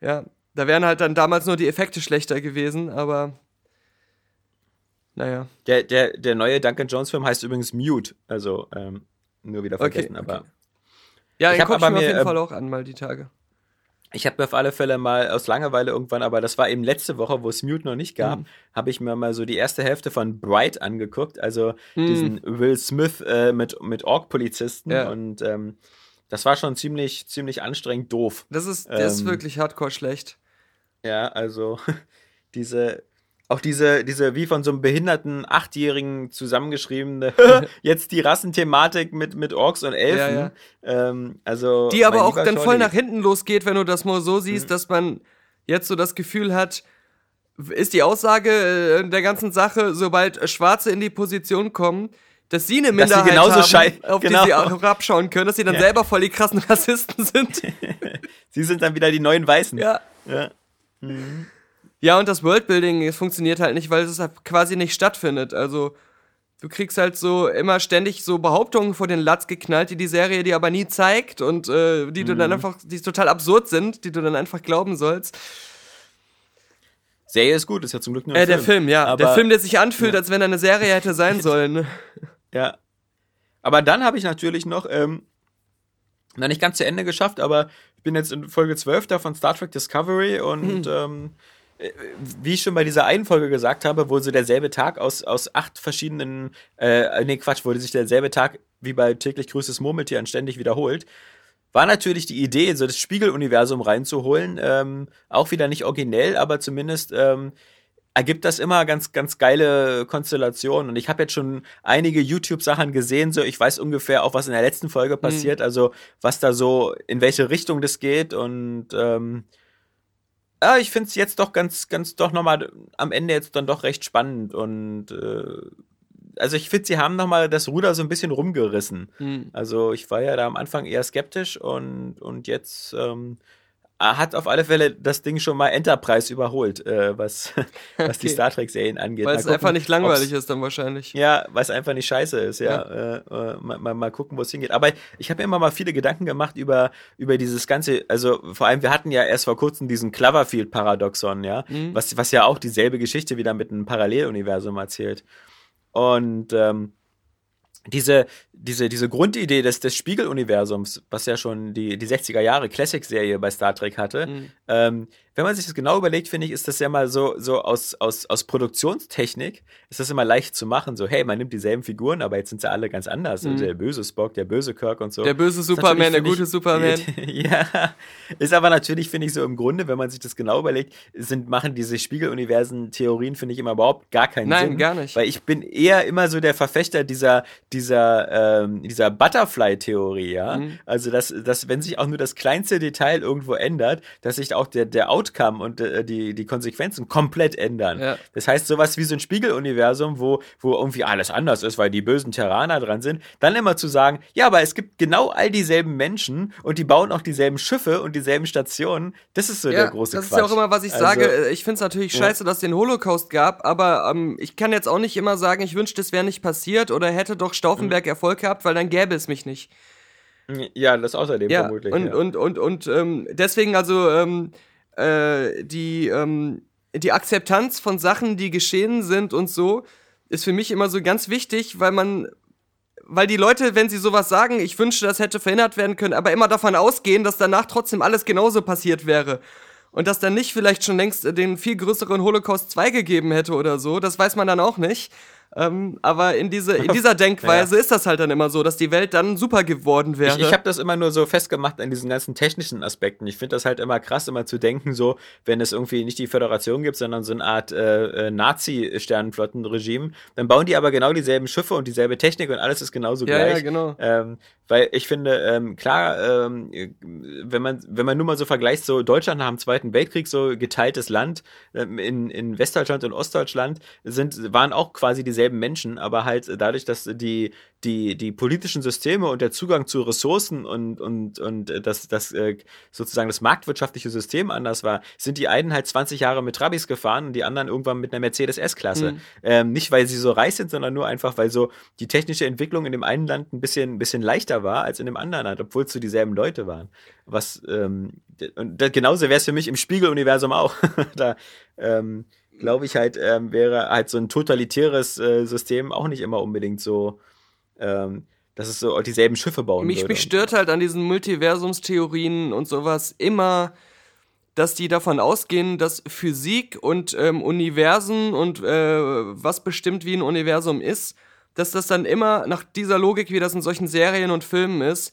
ja, da wären halt dann damals nur die Effekte schlechter gewesen, aber naja. Der, der, der neue Duncan Jones Film heißt übrigens Mute. Also, ähm, nur wieder Okay, vergessen, aber. okay. Ja, Ich den hab guck ich aber mir auf jeden ähm, Fall auch an, mal die Tage. Ich habe mir auf alle Fälle mal aus Langeweile irgendwann, aber das war eben letzte Woche, wo es Mute noch nicht gab, Mhm. habe ich mir mal so die erste Hälfte von Bright angeguckt, also Mhm. diesen Will Smith äh, mit, mit Ork-Polizisten Ja. und ähm, das war schon ziemlich, ziemlich anstrengend doof. Das ist, ist ähm, wirklich hardcore schlecht. Ja, also diese, auch diese, diese wie von so einem behinderten Achtjährigen zusammengeschriebene, jetzt die Rassenthematik mit, mit Orks und Elfen. Ja, Ähm, also Die aber auch dann voll Scholli. nach hinten losgeht, wenn du das mal so siehst, Mhm. dass man jetzt so das Gefühl hat, ist die Aussage äh, der ganzen Sache, sobald Schwarze in die Position kommen, dass sie eine Minderheit haben, auf genau. die sie auch herabschauen können, dass sie dann Ja. selber voll die krassen Rassisten sind. Sie sind dann wieder die neuen Weißen. ja. Ja. Ja, und das Worldbuilding es funktioniert halt nicht, weil es halt quasi nicht stattfindet. Also, du kriegst halt so immer ständig so Behauptungen vor den Latz geknallt, die die Serie dir aber nie zeigt und äh, die du Mhm. dann einfach, die total absurd sind, die du dann einfach glauben sollst. Serie ist gut, ist ja zum Glück nur ein Äh, der Film, ja. Aber, der Film, der sich anfühlt, ja. als wenn er eine Serie hätte sein sollen. Ja. Aber dann habe ich natürlich noch, ähm, noch nicht ganz zu Ende geschafft, aber ich bin jetzt in Folge 12 da von Star Trek Discovery und ähm, äh, wie ich schon bei dieser einen Folge gesagt habe, wo so derselbe Tag aus, aus acht verschiedenen, äh, nee, Quatsch, wo sich derselbe Tag wie bei täglich grüßes Murmeltier ständig wiederholt, war natürlich die Idee, so das Spiegeluniversum reinzuholen, ähm, auch wieder nicht originell, aber zumindest ähm, ergibt das immer ganz, ganz geile Konstellationen. Und ich habe jetzt schon einige YouTube-Sachen gesehen, so ich weiß ungefähr auch, was in der letzten Folge passiert, also was da so, in welche Richtung das geht. Und ähm, ja, ich finde es jetzt doch ganz, ganz doch nochmal am Ende jetzt dann doch recht spannend und äh, also ich finde, sie haben nochmal das Ruder so ein bisschen rumgerissen. Hm. Also ich war ja da am Anfang eher skeptisch und, und jetzt ähm, hat auf alle Fälle das Ding schon mal Enterprise überholt, äh, was, was die Okay. Star Trek-Serien angeht. Weil Mal es gucken, einfach nicht langweilig ist dann wahrscheinlich. Ja, weil es einfach nicht scheiße ist, ja. Äh, äh, mal, mal, gucken, wo es hingeht. Aber ich habe mir immer mal viele Gedanken gemacht über, über dieses ganze, also vor allem, wir hatten ja erst vor kurzem diesen Cloverfield-Paradoxon, ja, Mhm. was, was ja auch dieselbe Geschichte wieder mit einem Paralleluniversum erzählt. Und ähm, diese, diese, diese Grundidee des, des Spiegeluniversums, was ja schon die, die 60er Jahre Classic-Serie bei Star Trek hatte, Mhm. ähm, wenn man sich das genau überlegt, finde ich, ist das ja mal so, so aus, aus, aus Produktionstechnik, ist das immer leicht zu machen. So, hey, man nimmt dieselben Figuren, aber jetzt sind sie alle ganz anders. Mhm. Also der böse Spock, der böse Kirk und so. Der böse Superman, der gute Superman. ja, ist aber natürlich, finde ich, so im Grunde, wenn man sich das genau überlegt, sind, machen diese Spiegeluniversen-Theorien, finde ich, immer überhaupt gar keinen Nein, Sinn. gar nicht. Weil ich bin eher immer so der Verfechter dieser, dieser, ähm, dieser Butterfly-Theorie, ja. Mhm. Also, dass, dass, wenn sich auch nur das kleinste Detail irgendwo ändert, dass sich auch der, der Outcome und äh, die, die Konsequenzen komplett ändern. Ja. Das heißt, sowas wie so ein Spiegeluniversum, wo, wo irgendwie alles anders ist, weil die bösen Terraner dran sind, dann immer zu sagen, ja, aber es gibt genau all dieselben Menschen und die bauen auch dieselben Schiffe und dieselben Stationen, das ist so der große das Quatsch. ist ja auch immer, was ich Also, sage. Ich finde es natürlich ja. scheiße, dass es den Holocaust gab, aber ähm, ich kann jetzt auch nicht immer sagen, ich wünschte, es wäre nicht passiert oder hätte doch Stauffenberg Mhm. Erfolg gehabt, weil dann gäbe es mich nicht. Ja, das außerdem Ja, vermutlich. und, ja. und, und, und ähm, deswegen also ähm, äh, die, ähm, die Akzeptanz von Sachen, die geschehen sind und so, ist für mich immer so ganz wichtig, weil man, weil die Leute, wenn sie sowas sagen, ich wünschte, das hätte verhindert werden können, aber immer davon ausgehen, dass danach trotzdem alles genauso passiert wäre. Und dass dann nicht vielleicht schon längst den viel größeren Holocaust 2 gegeben hätte oder so, das weiß man dann auch nicht. Ähm, aber in, diese, in dieser Denkweise ist das halt dann immer so, dass die Welt dann super geworden wäre. Ich, ich habe das immer nur so festgemacht an diesen ganzen technischen Aspekten. Ich finde das halt immer krass, immer zu denken, so, wenn es irgendwie nicht die Föderation gibt, sondern so eine Art äh, äh, Nazi-Sternenflottenregime, dann bauen die aber genau dieselben Schiffe und dieselbe Technik und alles ist genauso Ja, gleich. ja, genau. Ähm, weil ich finde, ähm, klar, ähm, wenn man, wenn man nur mal so vergleicht, so Deutschland nach dem Zweiten Weltkrieg, so geteiltes Land, ähm, in, in Westdeutschland und Ostdeutschland sind, waren auch quasi dieselben Menschen, aber halt dadurch, dass die, die, die politischen Systeme und der Zugang zu Ressourcen und, und, und das, das äh, sozusagen das marktwirtschaftliche System anders war, sind die einen halt 20 Jahre mit Trabis gefahren und die anderen irgendwann mit einer Mercedes S-Klasse. Mhm. Ähm, nicht, weil sie so reich sind, sondern nur einfach, weil so die technische Entwicklung in dem einen Land ein bisschen, ein bisschen leichter war als in dem anderen Land, obwohl es so dieselben Leute waren. Was, ähm, und da, genauso wäre es für mich im Spiegeluniversum auch. da, ähm, glaube ich halt, ähm, wäre halt so ein totalitäres äh, System auch nicht immer unbedingt so, ähm, dass es so dieselben Schiffe bauen mich, würde. mich stört halt an diesen Multiversumstheorien und sowas immer, dass die davon ausgehen, dass Physik und ähm, Universen und äh, was bestimmt wie ein Universum ist, dass das dann immer nach dieser Logik, wie das in solchen Serien und Filmen ist,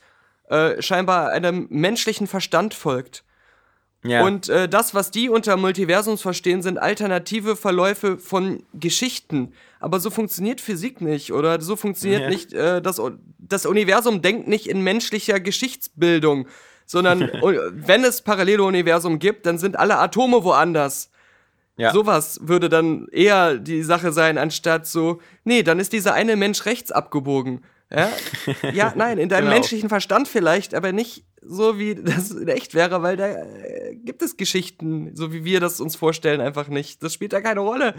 äh, scheinbar einem menschlichen Verstand folgt. Ja. Und äh, das, was die unter Multiversums verstehen, sind alternative Verläufe von Geschichten. Aber so funktioniert Physik nicht oder so funktioniert Ja. nicht äh, das, das Universum denkt nicht in menschlicher Geschichtsbildung, sondern wenn es parallele Universum gibt, dann sind alle Atome woanders. Ja. Sowas würde dann eher die Sache sein, anstatt so, nee, dann ist dieser eine Mensch rechts abgebogen. Ja, ja nein, in deinem Genau. menschlichen Verstand vielleicht, aber nicht so, wie das in echt wäre, weil da äh, gibt es Geschichten, so wie wir das uns vorstellen, einfach nicht. Das spielt da keine Rolle.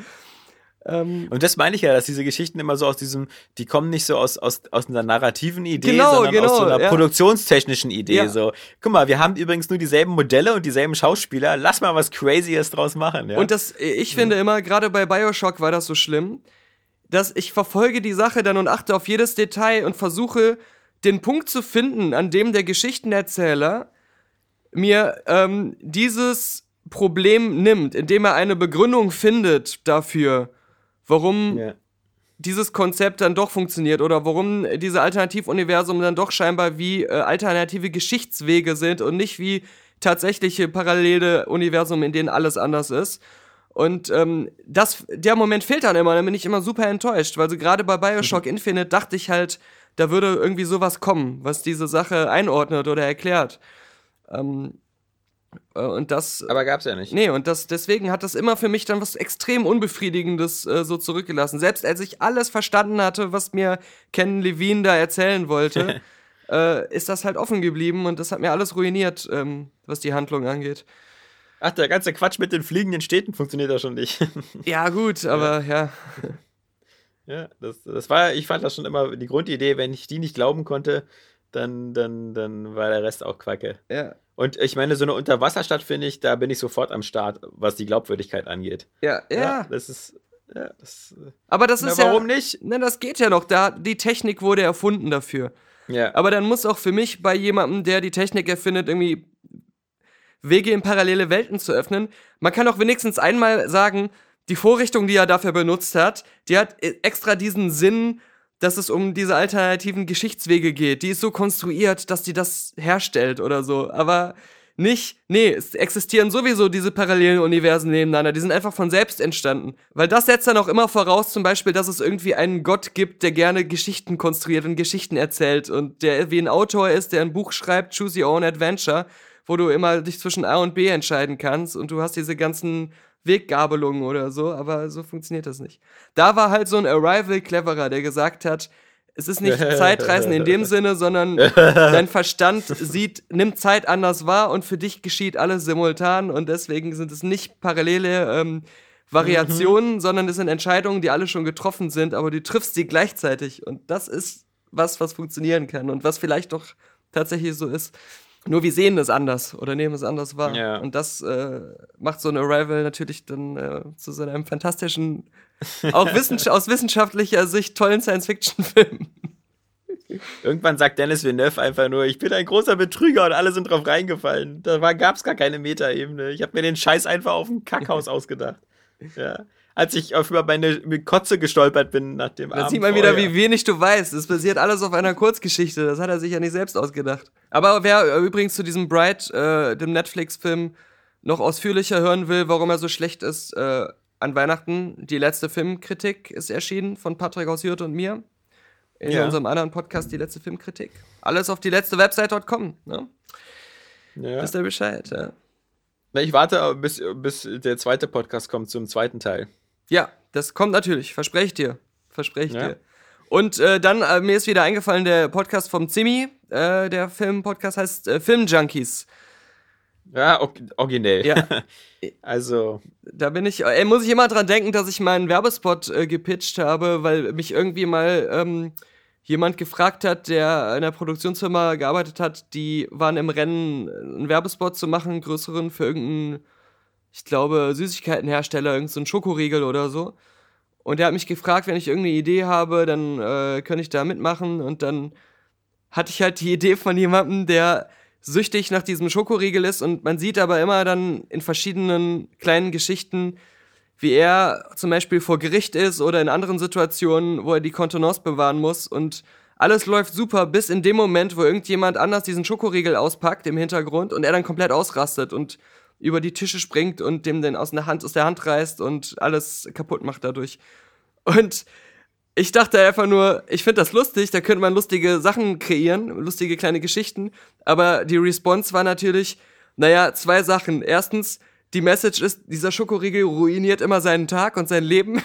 Ähm, Und das meine ich ja, dass diese Geschichten immer so aus diesem, die kommen nicht so aus, aus, aus einer narrativen Idee, Genau, sondern genau, aus so einer ja. produktionstechnischen Idee. Ja. So, guck mal, wir haben übrigens nur dieselben Modelle und dieselben Schauspieler, lass mal was Crazyes draus machen. Ja? Und das, ich finde immer, gerade bei Bioshock war das so schlimm, dass ich verfolge die Sache dann und achte auf jedes Detail und versuche, den Punkt zu finden, an dem der Geschichtenerzähler mir ähm, dieses Problem nimmt, indem er eine Begründung findet dafür, warum ja. dieses Konzept dann doch funktioniert oder warum diese Alternativuniversum dann doch scheinbar wie äh, alternative Geschichtswege sind und nicht wie tatsächliche parallele Universum, in denen alles anders ist. Und ähm, das, der Moment fehlt dann immer, dann bin ich immer super enttäuscht, weil so gerade bei Bioshock Infinite dachte ich halt, da würde irgendwie sowas kommen, was diese Sache einordnet oder erklärt. Ähm, äh, und das. Aber gab's ja nicht. Nee, und das, deswegen hat das immer für mich dann was extrem Unbefriedigendes äh, so zurückgelassen. Selbst als ich alles verstanden hatte, was mir Ken Levine da erzählen wollte, äh, ist das halt offen geblieben und das hat mir alles ruiniert, ähm, was die Handlung angeht. Ach, der ganze Quatsch mit den fliegenden Städten funktioniert ja schon nicht. Ja, gut, aber ja. ja, das, das war, ich fand das schon immer die Grundidee, wenn ich die nicht glauben konnte, dann, dann, dann war der Rest auch Quacke. Ja, Und ich meine, so eine Unterwasserstadt finde ich, da bin ich sofort am Start, was die Glaubwürdigkeit angeht. ja, ja. das ist, ja, das, Aber das na, ist warum ja. nicht? Na, das geht ja noch. Da, die Technik wurde erfunden dafür. Ja, Aber dann muss auch für mich bei jemandem, der die Technik erfindet, irgendwie Wege in parallele Welten zu öffnen. Man kann auch wenigstens einmal sagen, die Vorrichtung, die er dafür benutzt hat, die hat äh, extra diesen Sinn, dass es um diese alternativen Geschichtswege geht. Die ist so konstruiert, dass die das herstellt oder so. Aber nicht, nee, es existieren sowieso diese parallelen Universen nebeneinander. Die sind einfach von selbst entstanden. Weil das setzt dann auch immer voraus, zum Beispiel, dass es irgendwie einen Gott gibt, der gerne Geschichten konstruiert und Geschichten erzählt und der wie ein Autor ist, der ein Buch schreibt, Choose Your Own Adventure, wo du immer dich zwischen A und B entscheiden kannst und du hast diese ganzen Weggabelungen oder so, aber so funktioniert das nicht. Da war halt so ein Arrival cleverer, der gesagt hat, es ist nicht Zeitreisen in dem Sinne, sondern dein Verstand sieht, nimmt Zeit anders wahr und für dich geschieht alles simultan und deswegen sind es nicht parallele ähm, Variationen, sondern es sind Entscheidungen, die alle schon getroffen sind, aber du triffst sie gleichzeitig und das ist was, was funktionieren kann und was vielleicht doch tatsächlich so ist. Nur wir sehen es anders oder nehmen es anders wahr. Ja. Und das äh, macht so ein Arrival natürlich dann äh, zu so einem fantastischen, auch wissens aus wissenschaftlicher Sicht tollen Science-Fiction-Film. irgendwann sagt Dennis Villeneuve einfach nur, ich bin ein großer Betrüger und alle sind drauf reingefallen. Da war, gab's gar keine Metaebene. Ich habe mir den Scheiß einfach auf dem Kackhaus ausgedacht. Ja. Als ich auf über meine Kotze gestolpert bin nach dem Da Abend sieht man wieder, vorher. wie wenig du weißt. Es basiert alles auf einer Kurzgeschichte. Das hat er sich ja nicht selbst ausgedacht. Aber wer äh, übrigens zu diesem Bright, äh, dem Netflix-Film, noch ausführlicher hören will, warum er so schlecht ist, äh, an Weihnachten, die letzte Filmkritik ist erschienen von Patrick aus Jürth und mir. In Ja. unserem anderen Podcast, die letzte Filmkritik. Alles auf die letzte Website.com. Ne? Ja. Wisst ihr Bescheid, ja. Na, ich warte, bis, bis der zweite Podcast kommt zum zweiten Teil. Ja, das kommt natürlich, verspreche ich dir. Verspreche ich Ja. dir. Und äh, dann, äh, mir ist wieder eingefallen, der Podcast vom Zimmi, äh, der Film-Podcast heißt äh, Filmjunkies. Ja, or originell. Ja. Also, Da bin ich, äh, muss ich immer dran denken, dass ich meinen Werbespot äh, gepitcht habe, weil mich irgendwie mal ähm, jemand gefragt hat, der in einer Produktionsfirma gearbeitet hat, die waren im Rennen, einen Werbespot zu machen, einen größeren für irgendeinen, ich glaube, Süßigkeitenhersteller, irgendeinen so Schokoriegel oder so. Und der hat mich gefragt, wenn ich irgendeine Idee habe, dann äh, könnte ich da mitmachen. Und dann hatte ich halt die Idee von jemandem, der süchtig nach diesem Schokoriegel ist und man sieht aber immer dann in verschiedenen kleinen Geschichten, wie er zum Beispiel vor Gericht ist oder in anderen Situationen, wo er die Kontenance bewahren muss und alles läuft super, bis in dem Moment, wo irgendjemand anders diesen Schokoriegel auspackt im Hintergrund und er dann komplett ausrastet und über die Tische springt und dem den aus der Hand, aus der Hand reißt und alles kaputt macht dadurch. Und ich dachte einfach nur, ich finde das lustig, da könnte man lustige Sachen kreieren, lustige kleine Geschichten. Aber die Response war natürlich, naja, zwei Sachen. Erstens, Die Message ist, dieser Schokoriegel ruiniert immer seinen Tag und sein Leben.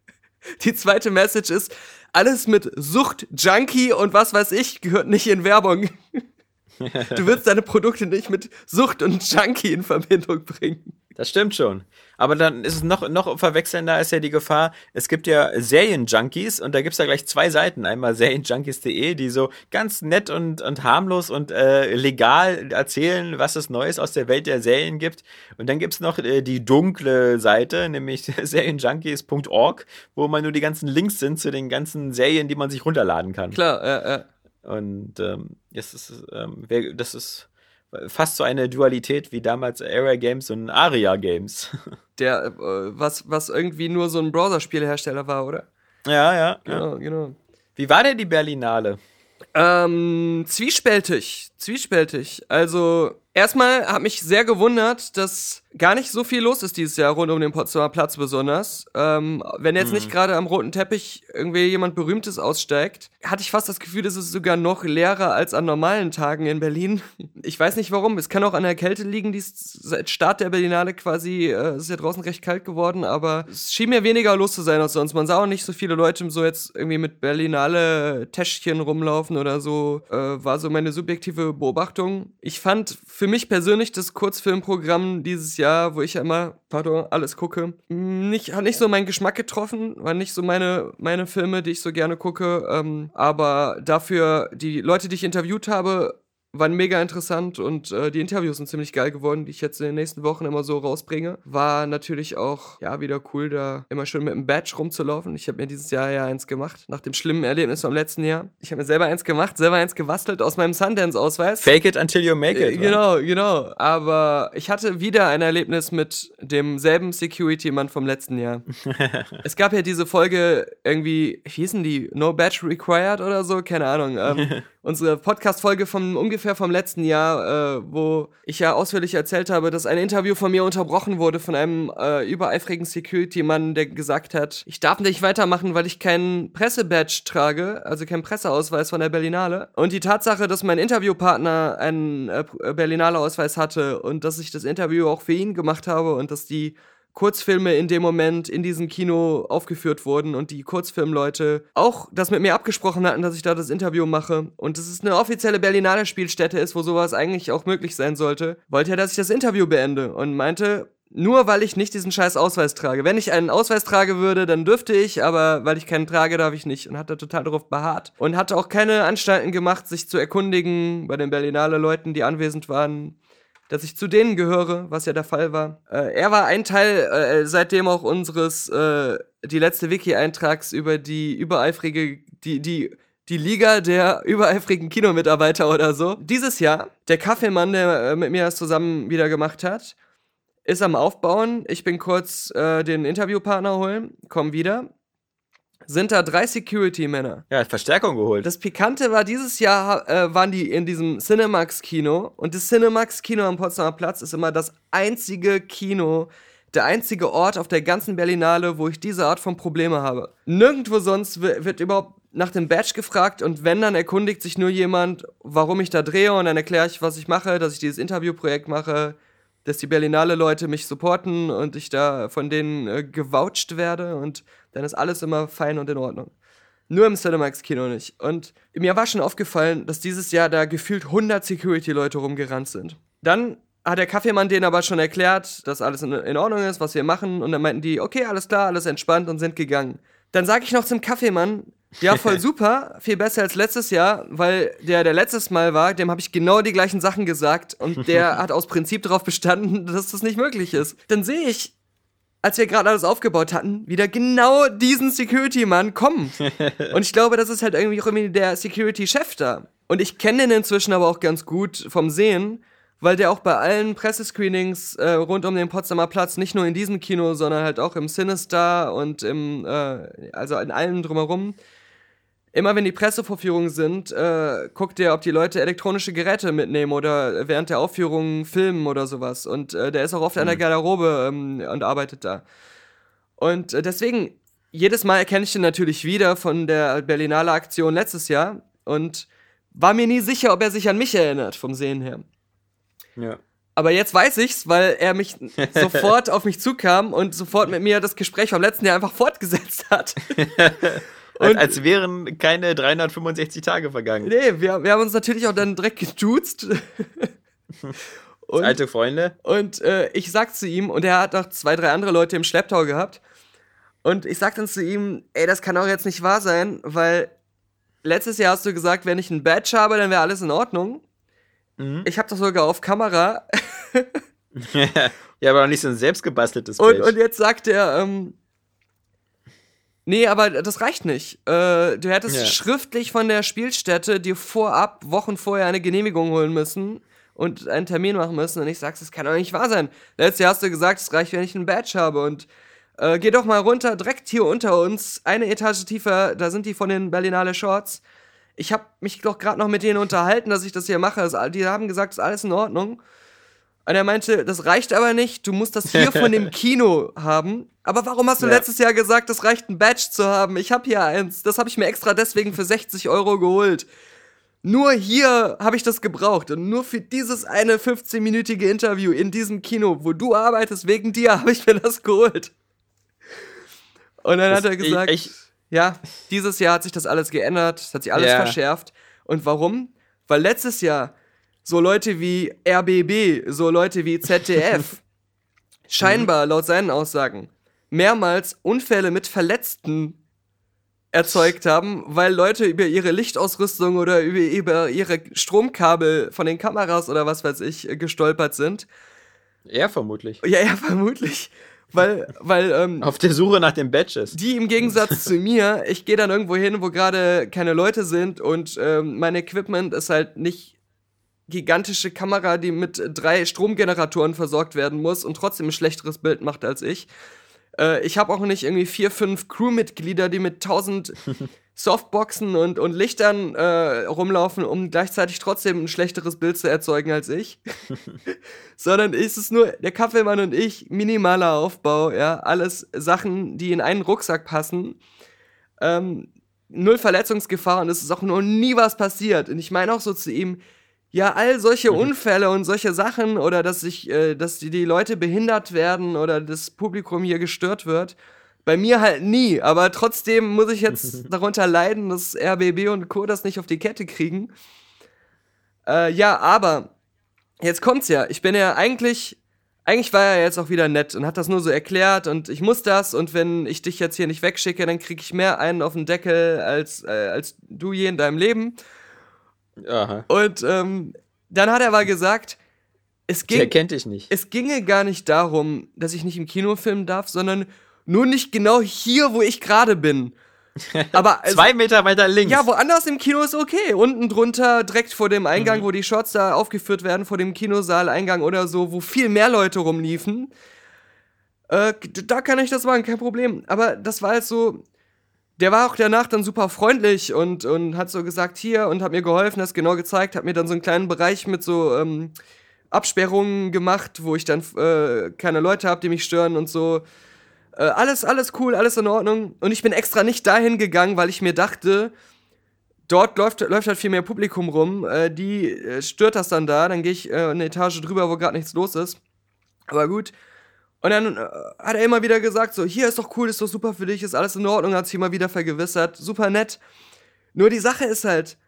Die zweite Message ist, alles mit Sucht, Junkie und was weiß ich gehört nicht in Werbung. Du willst deine Produkte nicht mit Sucht und Junkie in Verbindung bringen. Das stimmt schon. Aber dann ist es noch, noch verwechselnder ist ja die Gefahr, es gibt ja Serienjunkies und da gibt's ja gleich zwei Seiten. Einmal serienjunkies.de, die so ganz nett und, und harmlos und äh, legal erzählen, was es Neues aus der Welt der Serien gibt. Und dann gibt's noch äh, die dunkle Seite, nämlich serienjunkies.org, wo man nur die ganzen Links sind zu den ganzen Serien, die man sich runterladen kann. Klar, äh, äh. Und ähm, das ist, ähm, das ist fast so eine Dualität wie damals Area Games und Aria Games. Der, äh, was, was irgendwie nur so ein Browserspielhersteller war, oder? ja, ja, ja. Genau, genau. Wie war denn die Berlinale? Ähm, zwiespältig, zwiespältig. Also, erstmal hat mich sehr gewundert, dass gar nicht so viel los ist dieses Jahr rund um den Potsdamer Platz besonders. Ähm, wenn jetzt nicht gerade am roten Teppich irgendwie jemand Berühmtes aussteigt, hatte ich fast das Gefühl, es ist sogar noch leerer als an normalen Tagen in Berlin. Ich weiß nicht warum. Es kann auch an der Kälte liegen, die seit Start der Berlinale quasi, äh, es ist ja draußen recht kalt geworden, aber es schien mir weniger los zu sein als sonst. Man sah auch nicht so viele Leute so jetzt irgendwie mit Berlinale Täschchen rumlaufen oder so. Äh, war so meine subjektive Beobachtung. Ich fand für mich persönlich das Kurzfilmprogramm dieses Jahr, wo ich ja immer, pardon, alles gucke, nicht, hat nicht so meinen Geschmack getroffen, war nicht so meine, meine Filme, die ich so gerne gucke. Ähm, aber dafür, die Leute, die ich interviewt habe, waren mega interessant und äh, die Interviews sind ziemlich geil geworden, die ich jetzt in den nächsten Wochen immer so rausbringe. War natürlich auch, ja, wieder cool, da immer schön mit einem Badge rumzulaufen. Ich habe mir dieses Jahr ja eins gemacht, nach dem schlimmen Erlebnis vom letzten Jahr. Ich habe mir selber eins gemacht, selber eins gebastelt aus meinem Sundance-Ausweis. Fake it until you make it. Äh, Genau, genau. Aber ich hatte wieder ein Erlebnis mit demselben Security-Mann vom letzten Jahr. es gab ja diese Folge irgendwie, wie hießen die? No Badge Required oder so? Keine Ahnung. Ähm, unsere Podcast-Folge vom ungefähr vom letzten Jahr, äh, wo ich ja ausführlich erzählt habe, dass ein Interview von mir unterbrochen wurde von einem äh, übereifrigen Security-Mann, der gesagt hat, ich darf nicht weitermachen, weil ich keinen Pressebadge trage, also keinen Presseausweis von der Berlinale. Und die Tatsache, dass mein Interviewpartner einen äh, Berlinale-Ausweis hatte und dass ich das Interview auch für ihn gemacht habe und dass die Kurzfilme in dem Moment in diesem Kino aufgeführt wurden und die Kurzfilmleute auch das mit mir abgesprochen hatten, dass ich da das Interview mache und dass es eine offizielle Berlinale Spielstätte ist, wo sowas eigentlich auch möglich sein sollte, wollte er, dass ich das Interview beende und meinte, nur weil ich nicht diesen scheiß Ausweis trage. Wenn ich einen Ausweis trage würde, dann dürfte ich, aber weil ich keinen trage, darf ich nicht. Und hat er total darauf beharrt. Und hatte auch keine Anstalten gemacht, sich zu erkundigen bei den Berlinale Leuten, die anwesend waren, dass ich zu denen gehöre, was ja der Fall war. Äh, er war ein Teil äh, seitdem auch unseres, äh, die letzte Wiki-Eintrags über die übereifrige, die, die, die Liga der übereifrigen Kinomitarbeiter oder so. Dieses Jahr, der Kaffeemann, der äh, mit mir das zusammen wieder gemacht hat, ist am Aufbauen. Ich bin kurz äh, den Interviewpartner holen, komm wieder. Sind da drei Security-Männer. Ja, Verstärkung geholt. Das Pikante war, dieses Jahr äh, waren die in diesem Cinemax-Kino und das Cinemax-Kino am Potsdamer Platz ist immer das einzige Kino, der einzige Ort auf der ganzen Berlinale, wo ich diese Art von Probleme habe. Nirgendwo sonst wi- wird überhaupt nach dem Badge gefragt und wenn, dann erkundigt sich nur jemand, warum ich da drehe und dann erkläre ich, was ich mache, dass ich dieses Interviewprojekt mache, dass die Berlinale Leute mich supporten und ich da von denen äh, gewoucht werde und dann ist alles immer fein und in Ordnung. Nur im Cinemax-Kino nicht. Und mir war schon aufgefallen, dass dieses Jahr da gefühlt 100 Security-Leute rumgerannt sind. Dann hat der Kaffeemann denen aber schon erklärt, dass alles in, in Ordnung ist, was wir machen. Und dann meinten die, okay, alles klar, alles entspannt und sind gegangen. Dann sage ich noch zum Kaffeemann, ja, voll super, viel besser als letztes Jahr, weil der, der letztes Mal war, dem habe ich genau die gleichen Sachen gesagt und der hat aus Prinzip darauf bestanden, dass das nicht möglich ist. Dann sehe ich, als wir gerade alles aufgebaut hatten, wieder genau diesen Security-Mann kommen. Und ich glaube, das ist halt irgendwie auch irgendwie der Security-Chef da. Und ich kenne den inzwischen aber auch ganz gut vom Sehen, weil der auch bei allen Pressescreenings äh, rund um den Potsdamer Platz, nicht nur in diesem Kino, sondern halt auch im Sinister und im, äh, also in allem drumherum, immer wenn die Pressevorführungen sind, äh, guckt der, ob die Leute elektronische Geräte mitnehmen oder während der Aufführung filmen oder sowas. Und äh, der ist auch oft an der Garderobe ähm, und arbeitet da. Und äh, deswegen, jedes Mal erkenne ich den natürlich wieder von der Berlinale Aktion letztes Jahr und war mir nie sicher, ob er sich an mich erinnert, vom Sehen her. ja. Aber jetzt weiß ich's, weil er mich sofort auf mich zukam und sofort mit mir das Gespräch vom letzten Jahr einfach fortgesetzt hat. als, als wären keine 365 Tage vergangen. Nee, wir, wir haben uns natürlich auch dann direkt geduzt. Und, alte Freunde. Und äh, ich sag zu ihm, und er hat noch zwei, drei andere Leute im Schlepptau gehabt. Und ich sag dann zu ihm, ey, das kann auch jetzt nicht wahr sein, weil letztes Jahr hast du gesagt, wenn ich ein Badge habe, dann wäre alles in Ordnung. Mhm. Ich habe doch sogar auf Kamera. ja, aber auch nicht so ein selbstgebasteltes Badge. Und, und jetzt sagt er, ähm, Nee, aber das reicht nicht. Äh, du hättest ja. schriftlich von der Spielstätte dir vorab, Wochen vorher eine Genehmigung holen müssen und einen Termin machen müssen. Und ich sag's, das kann doch nicht wahr sein. Letztes Jahr hast du gesagt, es reicht, wenn ich einen Badge habe. Und äh, geh doch mal runter, direkt hier unter uns, eine Etage tiefer, da sind die von den Berlinale Shorts. Ich habe mich doch gerade noch mit denen unterhalten, dass ich das hier mache. Die haben gesagt, es ist alles in Ordnung. Und er meinte, das reicht aber nicht, du musst das hier von dem Kino haben. Aber warum hast du ja. letztes Jahr gesagt, es reicht ein Badge zu haben? Ich habe hier eins. Das habe ich mir extra deswegen für 60 Euro geholt. Nur hier habe ich das gebraucht und nur für dieses eine 15-minütige Interview in diesem Kino, wo du arbeitest, wegen dir habe ich mir das geholt. Und dann das, hat er gesagt, ich, ich, ja, dieses Jahr hat sich das alles geändert, es hat sich alles yeah. verschärft. Und warum? Weil letztes Jahr so Leute wie RBB, so Leute wie ZDF scheinbar laut seinen Aussagen mehrmals Unfälle mit Verletzten erzeugt haben, weil Leute über ihre Lichtausrüstung oder über, ihre Stromkabel von den Kameras oder was weiß ich äh, gestolpert sind. Er vermutlich. Ja, er vermutlich. Weil, weil, ähm, Auf der Suche nach den Badges. Die im Gegensatz zu mir, ich gehe dann irgendwo hin, wo gerade keine Leute sind und ähm, mein Equipment ist halt nicht gigantische Kamera, die mit drei Stromgeneratoren versorgt werden muss und trotzdem ein schlechteres Bild macht als ich. Äh, ich habe auch nicht irgendwie vier, fünf Crewmitglieder, die mit tausend Softboxen und, und Lichtern äh, rumlaufen, um gleichzeitig trotzdem ein schlechteres Bild zu erzeugen als ich. Sondern ist es nur der Kaffeemann und ich, minimaler Aufbau, ja, alles Sachen, die in einen Rucksack passen. Ähm, null Verletzungsgefahr und es ist auch noch nie was passiert. Und ich meine auch so zu ihm, ja, all solche mhm. Unfälle und solche Sachen oder dass sich, äh, dass die, die Leute behindert werden oder das Publikum hier gestört wird. Bei mir halt nie, aber trotzdem muss ich jetzt darunter leiden, dass RBB und Co. das nicht auf die Kette kriegen. Äh, ja, aber jetzt kommt's ja. Ich bin ja eigentlich, eigentlich war er jetzt auch wieder nett und hat das nur so erklärt und ich muss das und wenn ich dich jetzt hier nicht wegschicke, dann krieg ich mehr einen auf den Deckel als, äh, als du je in deinem Leben. Aha. Und ähm, dann hat er aber gesagt, es ging, Der kennt dich nicht. Es ginge gar nicht darum, dass ich nicht im Kino filmen darf, sondern nur nicht genau hier, wo ich gerade bin. Aber also, zwei Meter weiter links. Ja, woanders im Kino ist okay. Unten drunter, direkt vor dem Eingang, mhm. wo die Shots da aufgeführt werden, vor dem Kinosaal-Eingang oder so, wo viel mehr Leute rumliefen. Äh, da kann ich das machen, kein Problem. Aber das war halt so, der war auch danach dann super freundlich und, und hat so gesagt, hier und hat mir geholfen, das genau gezeigt, hat mir dann so einen kleinen Bereich mit so ähm, Absperrungen gemacht, wo ich dann äh, keine Leute habe, die mich stören und so. Äh, alles, alles cool, alles in Ordnung. Und ich bin extra nicht dahin gegangen, weil ich mir dachte, dort läuft, läuft halt viel mehr Publikum rum. Äh, die äh, stört das dann da. Dann gehe ich äh, eine Etage drüber, wo gerade nichts los ist. Aber gut. Und dann äh, hat er immer wieder gesagt, so, hier ist doch cool, ist doch super für dich, ist alles in Ordnung, hat sich immer wieder vergewissert, super nett. Nur die Sache ist halt,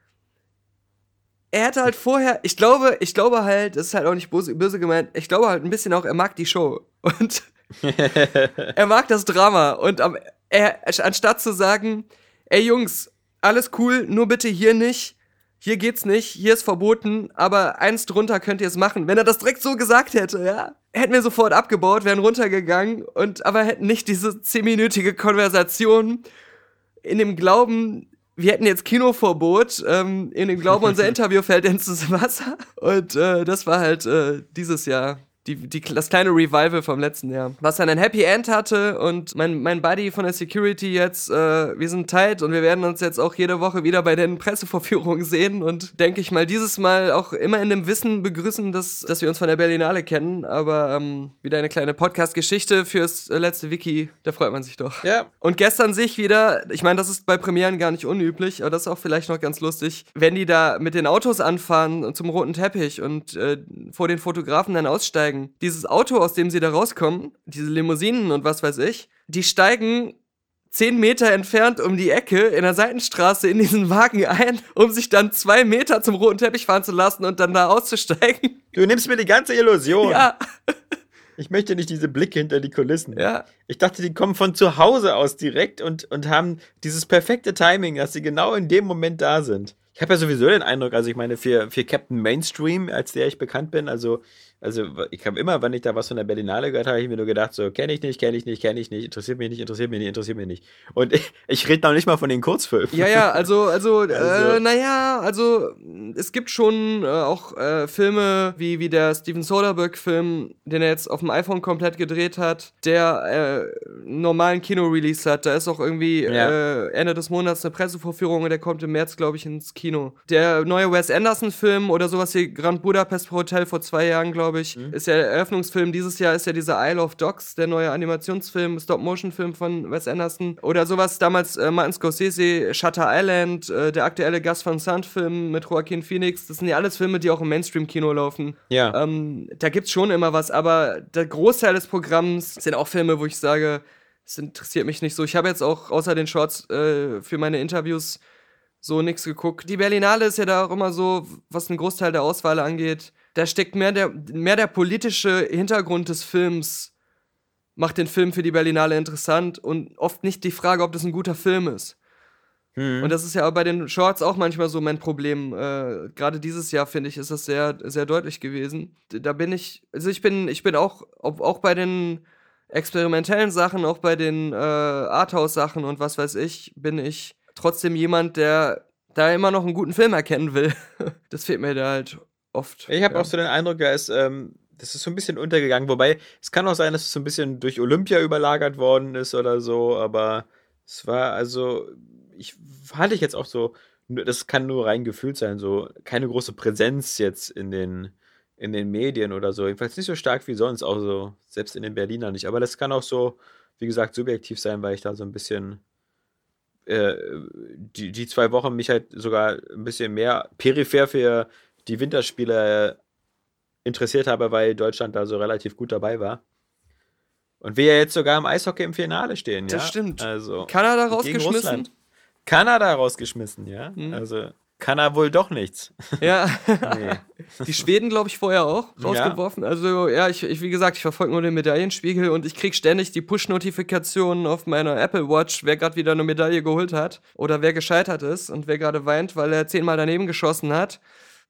er hätte halt vorher, ich glaube, ich glaube halt, das ist halt auch nicht böse, böse gemeint, ich glaube halt ein bisschen auch, er mag die Show. Und er mag das Drama. Und am, er, anstatt zu sagen, ey Jungs, alles cool, nur bitte hier nicht, hier geht's nicht, hier ist verboten, aber eins drunter könnt ihr es machen. Wenn er das direkt so gesagt hätte, ja, hätten wir sofort abgebaut, wären runtergegangen und aber hätten nicht diese zehnminütige Konversation in dem Glauben, wir hätten jetzt Kinoverbot, ähm, in dem Glauben, unser Interview fällt ins Wasser. Und äh, das war halt äh, dieses Jahr die, die, das kleine Revival vom letzten Jahr. Was dann ein Happy End hatte und mein, mein Buddy von der Security jetzt, äh, wir sind tight und wir werden uns jetzt auch jede Woche wieder bei den Pressevorführungen sehen und denke ich mal dieses Mal auch immer in dem Wissen begrüßen, dass, dass wir uns von der Berlinale kennen. Aber ähm, wieder eine kleine Podcast-Geschichte fürs äh, letzte Wiki, da freut man sich doch. Ja. Und gestern sehe ich wieder, ich meine, das ist bei Premieren gar nicht unüblich, aber das ist auch vielleicht noch ganz lustig, wenn die da mit den Autos anfahren zum roten Teppich und äh, vor den Fotografen dann aussteigen. Dieses Auto, aus dem sie da rauskommen, diese Limousinen und was weiß ich, die steigen zehn Meter entfernt um die Ecke in der Seitenstraße in diesen Wagen ein, um sich dann zwei Meter zum roten Teppich fahren zu lassen und dann da auszusteigen. Du nimmst mir die ganze Illusion. Ja, Ich möchte nicht diese Blicke hinter die Kulissen. ja. Ich dachte, die kommen von zu Hause aus direkt und, und haben dieses perfekte Timing, dass sie genau in dem Moment da sind. Ich habe ja sowieso den Eindruck, also ich meine, für, für Captain Mainstream, als der ich bekannt bin, also, also ich habe immer, wenn ich da was von der Berlinale gehört habe, habe ich mir nur gedacht, so, kenne ich nicht, kenne ich nicht, kenne ich nicht, interessiert mich nicht, interessiert mich nicht, interessiert mich nicht. Und ich, ich rede noch nicht mal von den Kurzfilmen. Ja, ja, also, also, Also- Äh, naja, also es gibt schon äh, auch äh, Filme wie, wie der Steven Soderbergh-Film, den er jetzt auf dem iPhone komplett gedreht hat, der äh, einen normalen Kino-Release hat. Da ist auch irgendwie Ja. äh, Ende des Monats eine Pressevorführung und der kommt im März, glaube ich, ins Kino. Der neue Wes Anderson-Film oder sowas wie Grand Budapest Hotel vor zwei Jahren, glaube ich, ist ja der Eröffnungsfilm. Dieses Jahr ist ja dieser Isle of Dogs, der neue Animationsfilm, Stop-Motion-Film von Wes Anderson. Oder sowas damals äh, Martin Scorsese, Shutter Island, äh, der aktuelle Gus Van Sant-Film mit Joaquin Phoenix. Das sind ja alles Filme, die auch im Mainstream-Kino laufen. Ja. Ähm, da gibt's schon immer was, aber der Großteil des Programms sind auch Filme, wo ich sage, es interessiert mich nicht so. Ich habe jetzt auch außer den Shorts äh, für meine Interviews so nichts geguckt. Die Berlinale ist ja da auch immer so, was einen Großteil der Auswahl angeht. Da steckt mehr der, mehr der politische Hintergrund des Films, macht den Film für die Berlinale interessant und oft nicht die Frage, ob das ein guter Film ist. Hm. Und das ist ja bei den Shorts auch manchmal so mein Problem. Äh, Gerade dieses Jahr, finde ich, ist das sehr, sehr deutlich gewesen. Da bin ich, also ich bin, ich bin auch, ob, auch bei den experimentellen Sachen, auch bei den äh, Arthouse-Sachen und was weiß ich, bin ich trotzdem jemand, der da immer noch einen guten Film erkennen will. das fehlt mir da halt oft. Ich habe ja. auch so den Eindruck, da ist, ähm, das ist so ein bisschen untergegangen. Wobei, es kann auch sein, dass es so ein bisschen durch Olympia überlagert worden ist oder so, aber es war also, ich hatte ich jetzt auch so, das kann nur rein gefühlt sein, so keine große Präsenz jetzt in den, in den Medien oder so. Jedenfalls nicht so stark wie sonst, auch so, selbst in den Berliner nicht. Aber das kann auch so, wie gesagt, subjektiv sein, weil ich da so ein bisschen äh, die, die zwei Wochen mich halt sogar ein bisschen mehr peripher für die Winterspiele interessiert habe, weil Deutschland da so relativ gut dabei war. Und wir ja jetzt sogar im Eishockey im Finale stehen, ja. Das stimmt. Also Kanada rausgeschmissen? Kanada rausgeschmissen, ja. Mhm. Also kann er wohl doch nichts. Ja. Nee. Die Schweden, glaube ich, vorher auch Ja. rausgeworfen. Also, ja, ich, ich, wie gesagt, ich verfolge nur den Medaillenspiegel und ich krieg ständig die Push-Notifikationen auf meiner Apple Watch, wer gerade wieder eine Medaille geholt hat oder wer gescheitert ist und wer gerade weint, weil er zehnmal daneben geschossen hat.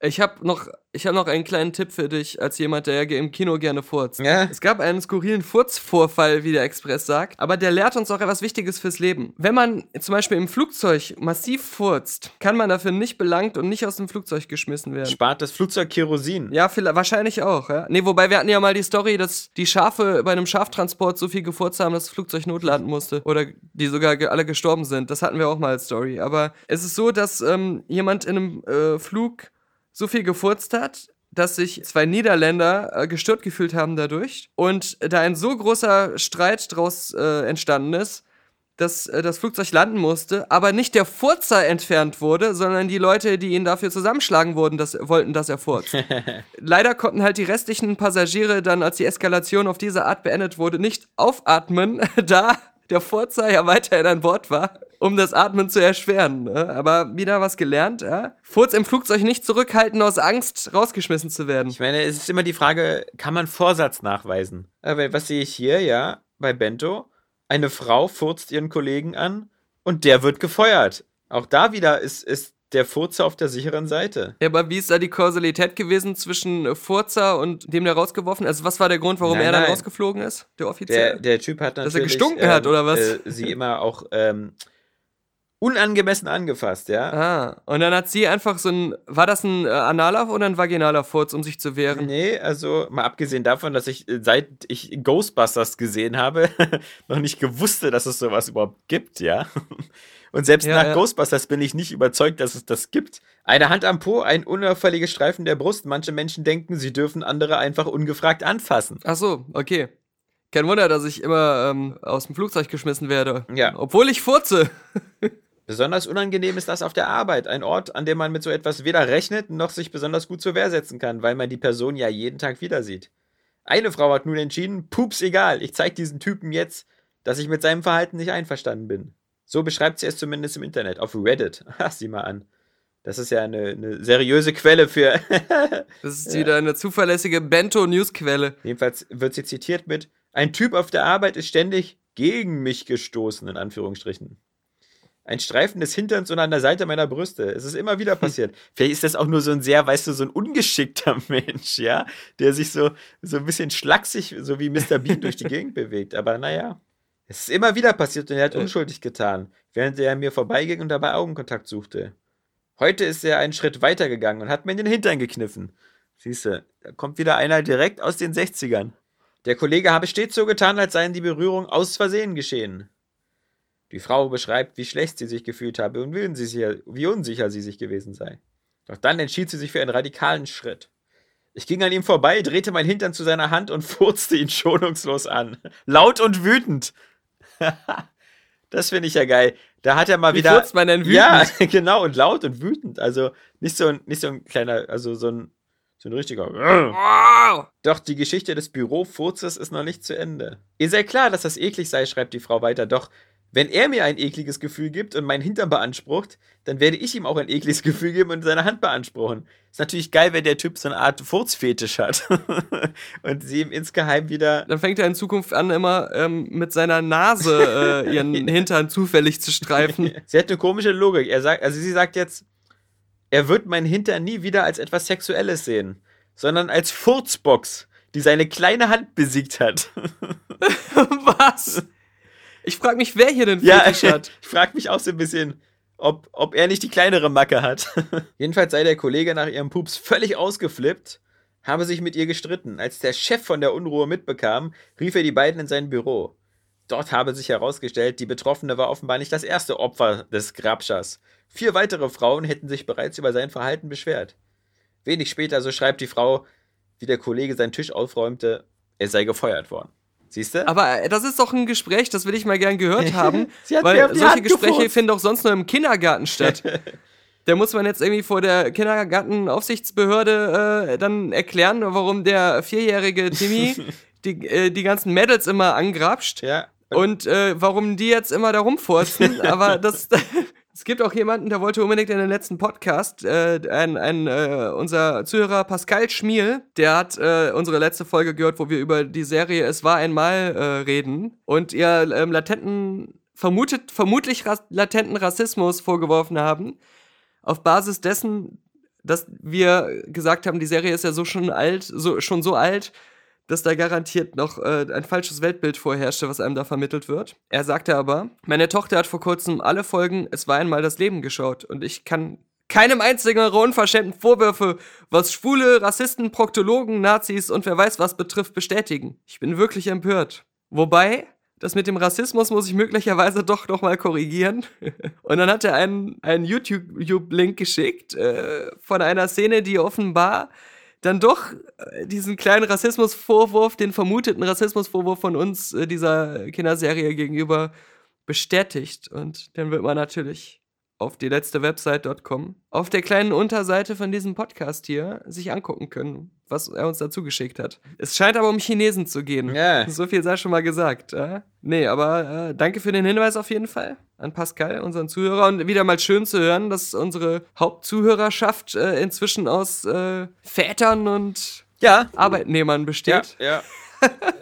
Ich habe noch, ich hab noch einen kleinen Tipp für dich, als jemand, der ja im Kino gerne furzt. Ja. Es gab einen skurrilen Furzvorfall, wie der Express sagt, aber der lehrt uns auch etwas Wichtiges fürs Leben. Wenn man zum Beispiel im Flugzeug massiv furzt, kann man dafür nicht belangt und nicht aus dem Flugzeug geschmissen werden. Spart das Flugzeug Kerosin. Ja, vielleicht, wahrscheinlich auch, ja. Nee, wobei wir hatten ja mal die Story, dass die Schafe bei einem Schaftransport so viel gefurzt haben, dass das Flugzeug notlanden musste. Oder die sogar alle gestorben sind. Das hatten wir auch mal als Story. Aber es ist so, dass ähm, jemand in einem äh, Flug so viel gefurzt hat, dass sich zwei Niederländer äh, gestört gefühlt haben dadurch. Und da ein so großer Streit draus äh, entstanden ist, dass äh, das Flugzeug landen musste, aber nicht der Furzer entfernt wurde, sondern die Leute, die ihn dafür zusammenschlagen wurden, das, wollten, dass er furzt. Leider konnten halt die restlichen Passagiere dann, als die Eskalation auf diese Art beendet wurde, nicht aufatmen, da der ja weiterhin an Bord war, um das Atmen zu erschweren. Ne? Aber wieder was gelernt, ja? Furz im Flugzeug nicht zurückhalten aus Angst, rausgeschmissen zu werden. Ich meine, es ist immer die Frage, kann man Vorsatz nachweisen? Aber was sehe ich hier, ja, bei Bento? Eine Frau furzt ihren Kollegen an und der wird gefeuert. Auch da wieder ist, ist der Furzer auf der sicheren Seite. Ja, aber wie ist da die Kausalität gewesen zwischen äh, Furzer und dem, der rausgeworfen ist? Also, was war der Grund, warum Nein, er dann nein. rausgeflogen ist? Der Offizier? Der, der Typ hat Dass natürlich. er gestunken hat, oder was? Äh, sie immer auch ähm, unangemessen angefasst, ja. Ah, und dann hat sie einfach so ein, war das ein äh, analer oder ein vaginaler Furz, um sich zu wehren? Nee, also mal abgesehen davon, dass ich äh, seit ich Ghostbusters gesehen habe, noch nicht gewusste, dass es sowas überhaupt gibt, ja. Und selbst Ja, nach ja. Ghostbusters bin ich nicht überzeugt, dass es das gibt. Eine Hand am Po, ein unauffälliges Streifen der Brust. Manche Menschen denken, sie dürfen andere einfach ungefragt anfassen. Ach so, okay. Kein Wunder, dass ich immer ähm, aus dem Flugzeug geschmissen werde. Ja. Obwohl ich furze. Besonders unangenehm ist das auf der Arbeit. Ein Ort, an dem man mit so etwas weder rechnet, noch sich besonders gut zur Wehr setzen kann, weil man die Person ja jeden Tag wieder sieht. Eine Frau hat nun entschieden, pups egal, ich zeig diesen Typen jetzt, dass ich mit seinem Verhalten nicht einverstanden bin. So beschreibt sie es zumindest im Internet, auf Reddit. Sieh mal an. Das ist ja eine, eine seriöse Quelle für. Das ist wieder eine zuverlässige Bento-Newsquelle. Jedenfalls wird sie zitiert mit: Ein Typ auf der Arbeit ist ständig gegen mich gestoßen, in Anführungsstrichen. Ein Streifen des Hinterns und an der Seite meiner Brüste. Es ist immer wieder passiert. Vielleicht ist das auch nur so ein sehr, weißt du, so ein ungeschickter Mensch, ja, der sich so, so ein bisschen schlaksig, so wie Mr. Bean durch die Gegend bewegt. Aber naja, es ist immer wieder passiert und er hat Äh. unschuldig getan, während er mir vorbeiging und dabei Augenkontakt suchte. Heute ist er einen Schritt weiter gegangen und hat mir in den Hintern gekniffen. Siehste, da kommt wieder einer direkt aus den 60ern. Der Kollege habe stets so getan, als seien die Berührungen aus Versehen geschehen. Die Frau beschreibt, wie schlecht sie sich gefühlt habe und wie unsicher, wie unsicher sie sich gewesen sei. Doch dann entschied sie sich für einen radikalen Schritt. Ich ging an ihm vorbei, drehte mein Hintern zu seiner Hand und furzte ihn schonungslos an. Laut und wütend. das finde ich ja geil. Da hat er mal Wie wieder. furzt man denn wütend? Ja, genau, und laut und wütend. Also nicht so ein, nicht so ein kleiner, also so ein, so ein richtiger. Wow. Doch die Geschichte des Bürofurzes ist noch nicht zu Ende. Ihr sei klar, dass das eklig sei, schreibt die Frau weiter. Doch wenn er mir ein ekliges Gefühl gibt und meinen Hintern beansprucht, dann werde ich ihm auch ein ekliges Gefühl geben und seine Hand beanspruchen. Ist natürlich geil, wenn der Typ so eine Art Furzfetisch hat und sie ihm insgeheim wieder. Dann fängt er in Zukunft an, immer ähm, mit seiner Nase äh, ihren Hintern zufällig zu streifen. Sie hat eine komische Logik. Er sagt, also sie sagt jetzt, er wird meinen Hintern nie wieder als etwas Sexuelles sehen, sondern als Furzbox, die seine kleine Hand besiegt hat. Was? Ich frage mich, wer hier den Ja, Fetisch hat. ich frage mich auch so ein bisschen, ob, ob er nicht die kleinere Macke hat. Jedenfalls sei der Kollege nach ihrem Pups völlig ausgeflippt, habe sich mit ihr gestritten. Als der Chef von der Unruhe mitbekam, rief er die beiden in sein Büro. Dort habe sich herausgestellt, die Betroffene war offenbar nicht das erste Opfer des Grabschers. Vier weitere Frauen hätten sich bereits über sein Verhalten beschwert. Wenig später, so schreibt die Frau, wie der Kollege seinen Tisch aufräumte, er sei gefeuert worden. Siehst du? Aber äh, das ist doch ein Gespräch, das will ich mal gern gehört haben. Weil solche Hand Gespräche gefurzt. finden doch sonst nur im Kindergarten statt. Da muss man jetzt irgendwie vor der Kindergartenaufsichtsbehörde äh, dann erklären, warum der vierjährige Timmy die, äh, die ganzen Mädels immer angrapscht ja. und äh, warum die jetzt immer da rumfurzen. Aber das. Es gibt auch jemanden, der wollte unbedingt in den letzten Podcast, äh, ein, ein, äh, unser Zuhörer Pascal Schmiel, der hat äh, unsere letzte Folge gehört, wo wir über die Serie Es war einmal äh, reden und ihr ähm, latenten, vermutet, vermutlich ras latenten Rassismus vorgeworfen haben, auf Basis dessen, dass wir gesagt haben, die Serie ist ja so schon alt, so, schon so alt, dass da garantiert noch äh, ein falsches Weltbild vorherrschte, was einem da vermittelt wird. Er sagte aber, meine Tochter hat vor kurzem alle Folgen Es war einmal das Leben geschaut und ich kann keinem einzigen ihrer unverschämten Vorwürfe, was Schwule, Rassisten, Proktologen, Nazis und wer weiß was betrifft, bestätigen. Ich bin wirklich empört. Wobei, das mit dem Rassismus muss ich möglicherweise doch noch mal korrigieren. Und dann hat er einen, einen YouTube-Link geschickt äh, von einer Szene, die offenbar dann doch äh, diesen kleinen Rassismusvorwurf, den vermuteten Rassismusvorwurf von uns äh, dieser Kinderserie gegenüber bestätigt. Und dann wird man natürlich auf die letzte Website.com auf der kleinen Unterseite von diesem Podcast hier sich angucken können, was er uns dazu geschickt hat. Es scheint aber um Chinesen zu gehen. Ja. So viel sei schon mal gesagt. Äh? Nee, aber äh, danke für den Hinweis auf jeden Fall an Pascal, unseren Zuhörer. Und wieder mal schön zu hören, dass unsere Hauptzuhörerschaft äh, inzwischen aus äh, Vätern und Ja. Arbeitnehmern Ja, besteht. ja. das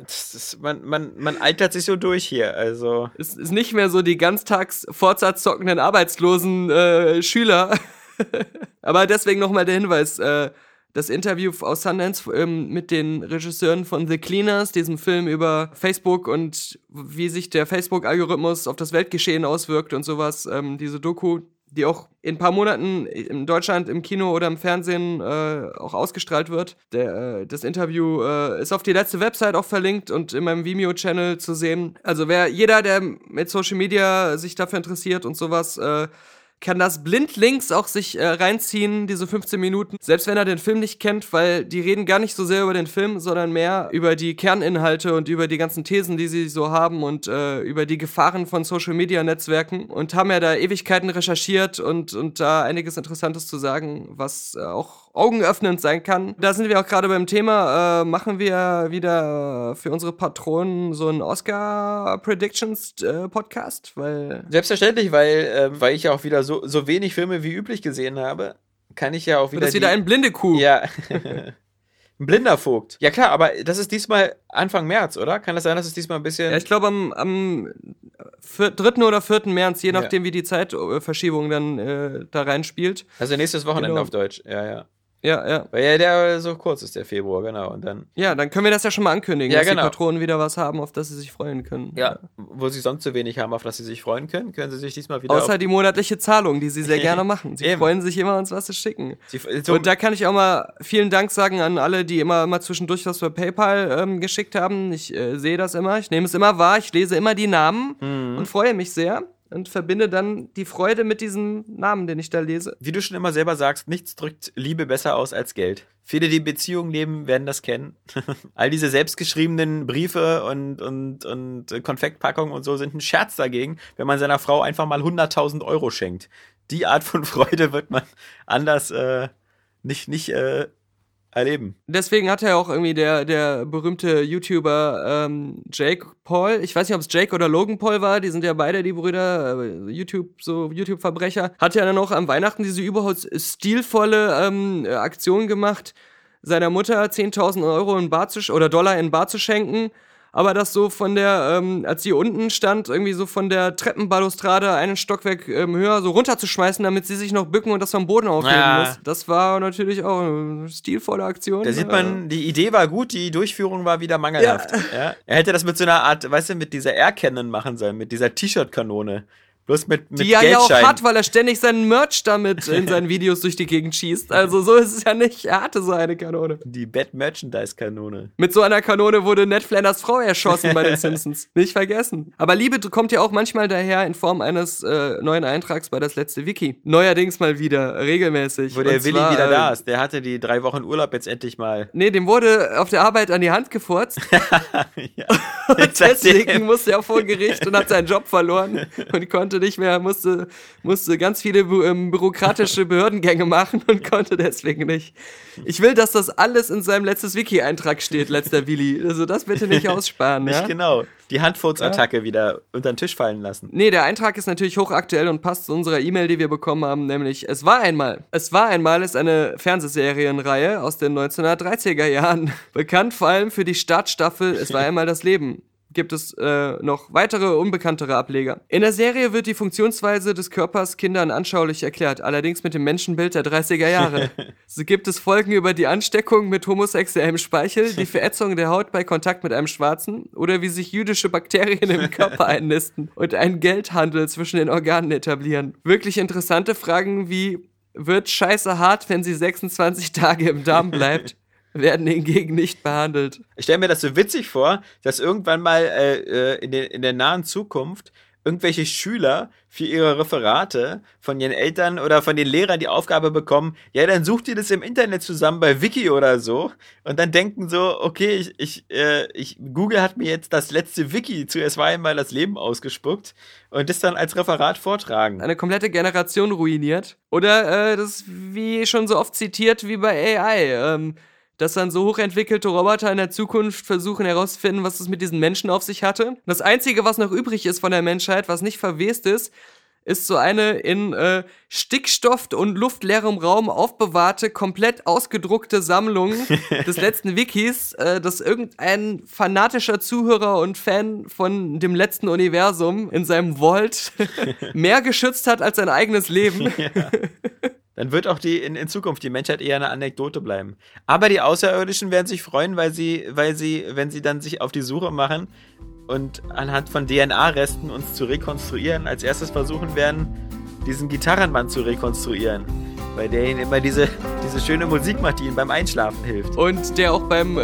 ist, man, man, man altert sich so durch hier, also. Es ist nicht mehr so die ganztags Forza zockenden arbeitslosen äh, Schüler. Aber deswegen nochmal der Hinweis, äh, das Interview aus Sundance ähm, mit den Regisseuren von The Cleaners, diesem Film über Facebook und wie sich der Facebook-Algorithmus auf das Weltgeschehen auswirkt und sowas. Ähm, diese Doku, die auch in ein paar Monaten in Deutschland im Kino oder im Fernsehen äh, auch ausgestrahlt wird. Der, äh, das Interview äh, ist auf die letzte Website auch verlinkt und in meinem Vimeo-Channel zu sehen. Also wer jeder, der mit Social Media sich dafür interessiert und sowas, äh, kann das blindlings auch sich äh, reinziehen, diese 15 Minuten, selbst wenn er den Film nicht kennt, weil die reden gar nicht so sehr über den Film, sondern mehr über die Kerninhalte und über die ganzen Thesen, die sie so haben und äh, über die Gefahren von Social-Media-Netzwerken und haben ja da Ewigkeiten recherchiert und, und da einiges Interessantes zu sagen, was äh, auch augenöffnend sein kann. Da sind wir auch gerade beim Thema, äh, machen wir wieder für unsere Patronen so einen Oscar-Predictions-Podcast, weil... Selbstverständlich, weil, äh, weil ich ja auch wieder so, so wenig Filme wie üblich gesehen habe, kann ich ja auch wieder. Das ist wieder ein blinde Kuh. Ja. ein blinder Vogt. Ja klar, aber das ist diesmal Anfang März, oder? Kann das sein, dass es diesmal ein bisschen. Ja, ich glaube am, am 3. oder 4. März, je nachdem, ja. wie die Zeitverschiebung dann äh, da reinspielt. Also nächstes Wochenende genau. auf Deutsch, ja, ja. Ja, ja. Weil ja der so kurz ist, der Februar, genau. Und dann. Ja, dann können wir das ja schon mal ankündigen, ja, dass genau. die Patronen wieder was haben, auf das sie sich freuen können. Ja, wo sie sonst so wenig haben, auf das sie sich freuen können, können sie sich diesmal wieder. Außer die monatliche Zahlung, die sie sehr gerne machen. Sie freuen sich immer, uns was zu schicken. Sie, so Und da kann ich auch mal vielen Dank sagen an alle, die immer mal zwischendurch was für PayPal ähm, geschickt haben. Ich äh, sehe das immer, ich nehme es immer wahr, ich lese immer die Namen mhm. und freue mich sehr und verbinde dann die Freude mit diesem Namen, den ich da lese. Wie du schon immer selber sagst, nichts drückt Liebe besser aus als Geld. Viele, die Beziehungen leben, werden das kennen. All diese selbstgeschriebenen Briefe und, und, und Konfektpackungen und so sind ein Scherz dagegen, wenn man seiner Frau einfach mal 100.000 Euro schenkt. Die Art von Freude wird man anders äh, nicht, nicht äh, erleben. Deswegen hat ja auch irgendwie der, der berühmte YouTuber ähm, Jake Paul, ich weiß nicht, ob es Jake oder Logan Paul war, die sind ja beide die Brüder, äh, YouTube, so YouTube-Verbrecher, hat ja dann auch am Weihnachten diese überhaupt stilvolle ähm, Aktion gemacht, seiner Mutter 10.000 Euro in Bar zu, oder Dollar in Bar zu schenken aber das so von der, ähm, als sie unten stand, irgendwie so von der Treppenbalustrade einen Stockwerk ähm, höher so runterzuschmeißen, damit sie sich noch bücken und das vom Boden aufheben ja. muss. Das war natürlich auch eine stilvolle Aktion. Da sieht man, die Idee war gut, die Durchführung war wieder mangelhaft. Ja. Ja. Er hätte das mit so einer Art, weißt du, mit dieser Air-Cannon machen sollen, mit dieser T-Shirt-Kanone. Bloß mit, mit Die er ja auch hat, weil er ständig seinen Merch damit in seinen Videos durch die Gegend schießt. Also so ist es ja nicht. Er hatte so eine Kanone. Die Bad Merchandise Kanone. Mit so einer Kanone wurde Ned Flanders Frau erschossen bei den Simpsons. Nicht vergessen. Aber Liebe kommt ja auch manchmal daher in Form eines äh, neuen Eintrags bei das letzte Wiki. Neuerdings mal wieder, regelmäßig. Wo der Willi wieder da äh, ist. Der hatte die drei Wochen Urlaub jetzt endlich mal. Nee, dem wurde auf der Arbeit an die Hand gefurzt. ja. und deswegen musste er vor Gericht und hat seinen Job verloren und konnte konnte nicht mehr, musste, musste ganz viele ähm, bürokratische Behördengänge machen und konnte deswegen nicht. Ich will, dass das alles in seinem letztes Wiki-Eintrag steht, letzter Willi. Also das bitte nicht aussparen. nicht ja? genau. Die Handfurzattacke ja. wieder unter den Tisch fallen lassen. Nee, der Eintrag ist natürlich hochaktuell und passt zu unserer E-Mail, die wir bekommen haben, nämlich Es war einmal. Es war einmal ist eine Fernsehserienreihe aus den 1930er Jahren. Bekannt vor allem für die Startstaffel Es war einmal das Leben gibt es äh, noch weitere unbekanntere Ableger. In der Serie wird die Funktionsweise des Körpers Kindern anschaulich erklärt, allerdings mit dem Menschenbild der 30er Jahre. so gibt es Folgen über die Ansteckung mit homosexuellem Speichel, die Verätzung der Haut bei Kontakt mit einem Schwarzen oder wie sich jüdische Bakterien im Körper einnisten und einen Geldhandel zwischen den Organen etablieren. Wirklich interessante Fragen wie wird Scheiße hart, wenn sie 26 Tage im Darm bleibt? werden hingegen nicht behandelt. Ich stelle mir das so witzig vor, dass irgendwann mal äh, äh, in, den, in der nahen Zukunft irgendwelche Schüler für ihre Referate von ihren Eltern oder von den Lehrern die Aufgabe bekommen, ja, dann sucht ihr das im Internet zusammen bei Wiki oder so und dann denken so, okay, ich, ich, äh, ich Google hat mir jetzt das letzte Wiki zu Es war einmal das Leben ausgespuckt und das dann als Referat vortragen. Eine komplette Generation ruiniert. Oder äh, das wie schon so oft zitiert wie bei AI. Ähm, dass dann so hochentwickelte Roboter in der Zukunft versuchen herauszufinden, was es mit diesen Menschen auf sich hatte. Das Einzige, was noch übrig ist von der Menschheit, was nicht verwest ist, ist so eine in äh, Stickstoff und luftleerem Raum aufbewahrte, komplett ausgedruckte Sammlung des letzten Wikis, äh, das irgendein fanatischer Zuhörer und Fan von dem letzten Universum in seinem Vault mehr geschützt hat als sein eigenes Leben. Ja. Dann wird auch die in, in Zukunft die Menschheit eher eine Anekdote bleiben. Aber die Außerirdischen werden sich freuen, weil sie, weil sie, wenn sie dann sich auf die Suche machen und anhand von DNA-Resten uns zu rekonstruieren, als erstes versuchen werden, diesen Gitarrenmann zu rekonstruieren. Weil der ihnen immer diese, diese schöne Musik macht, die ihnen beim Einschlafen hilft. Und der auch beim, äh,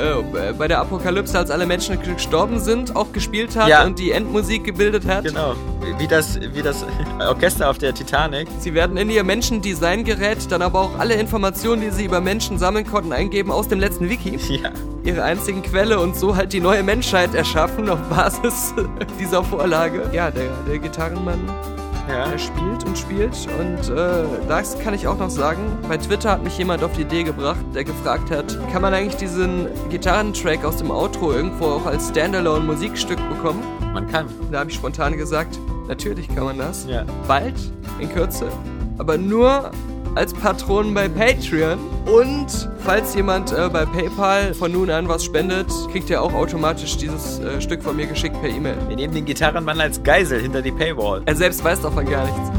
bei der Apokalypse, als alle Menschen gestorben sind, auch gespielt hat Ja. und die Endmusik gebildet hat. Genau. Wie das, wie das Orchester auf der Titanic. Sie werden in ihr Menschendesign-Gerät dann aber auch alle Informationen, die sie über Menschen sammeln konnten, eingeben aus dem letzten Wiki. Ja. Ihre einzigen Quelle und so halt die neue Menschheit erschaffen auf Basis dieser Vorlage. Ja, der, der Gitarrenmann Ja. Er spielt und spielt und äh, das kann ich auch noch sagen. Bei Twitter hat mich jemand auf die Idee gebracht, der gefragt hat, kann man eigentlich diesen Gitarrentrack aus dem Outro irgendwo auch als Standalone-Musikstück bekommen? Man kann. Da habe ich spontan gesagt, natürlich kann man das. Ja. Bald, in Kürze, aber nur als Patron bei Patreon. Und falls jemand äh, bei PayPal von nun an was spendet, kriegt er auch automatisch dieses äh, Stück von mir geschickt per E-Mail. Wir nehmen den Gitarrenmann als Geisel hinter die Paywall. Er selbst weiß davon gar nichts.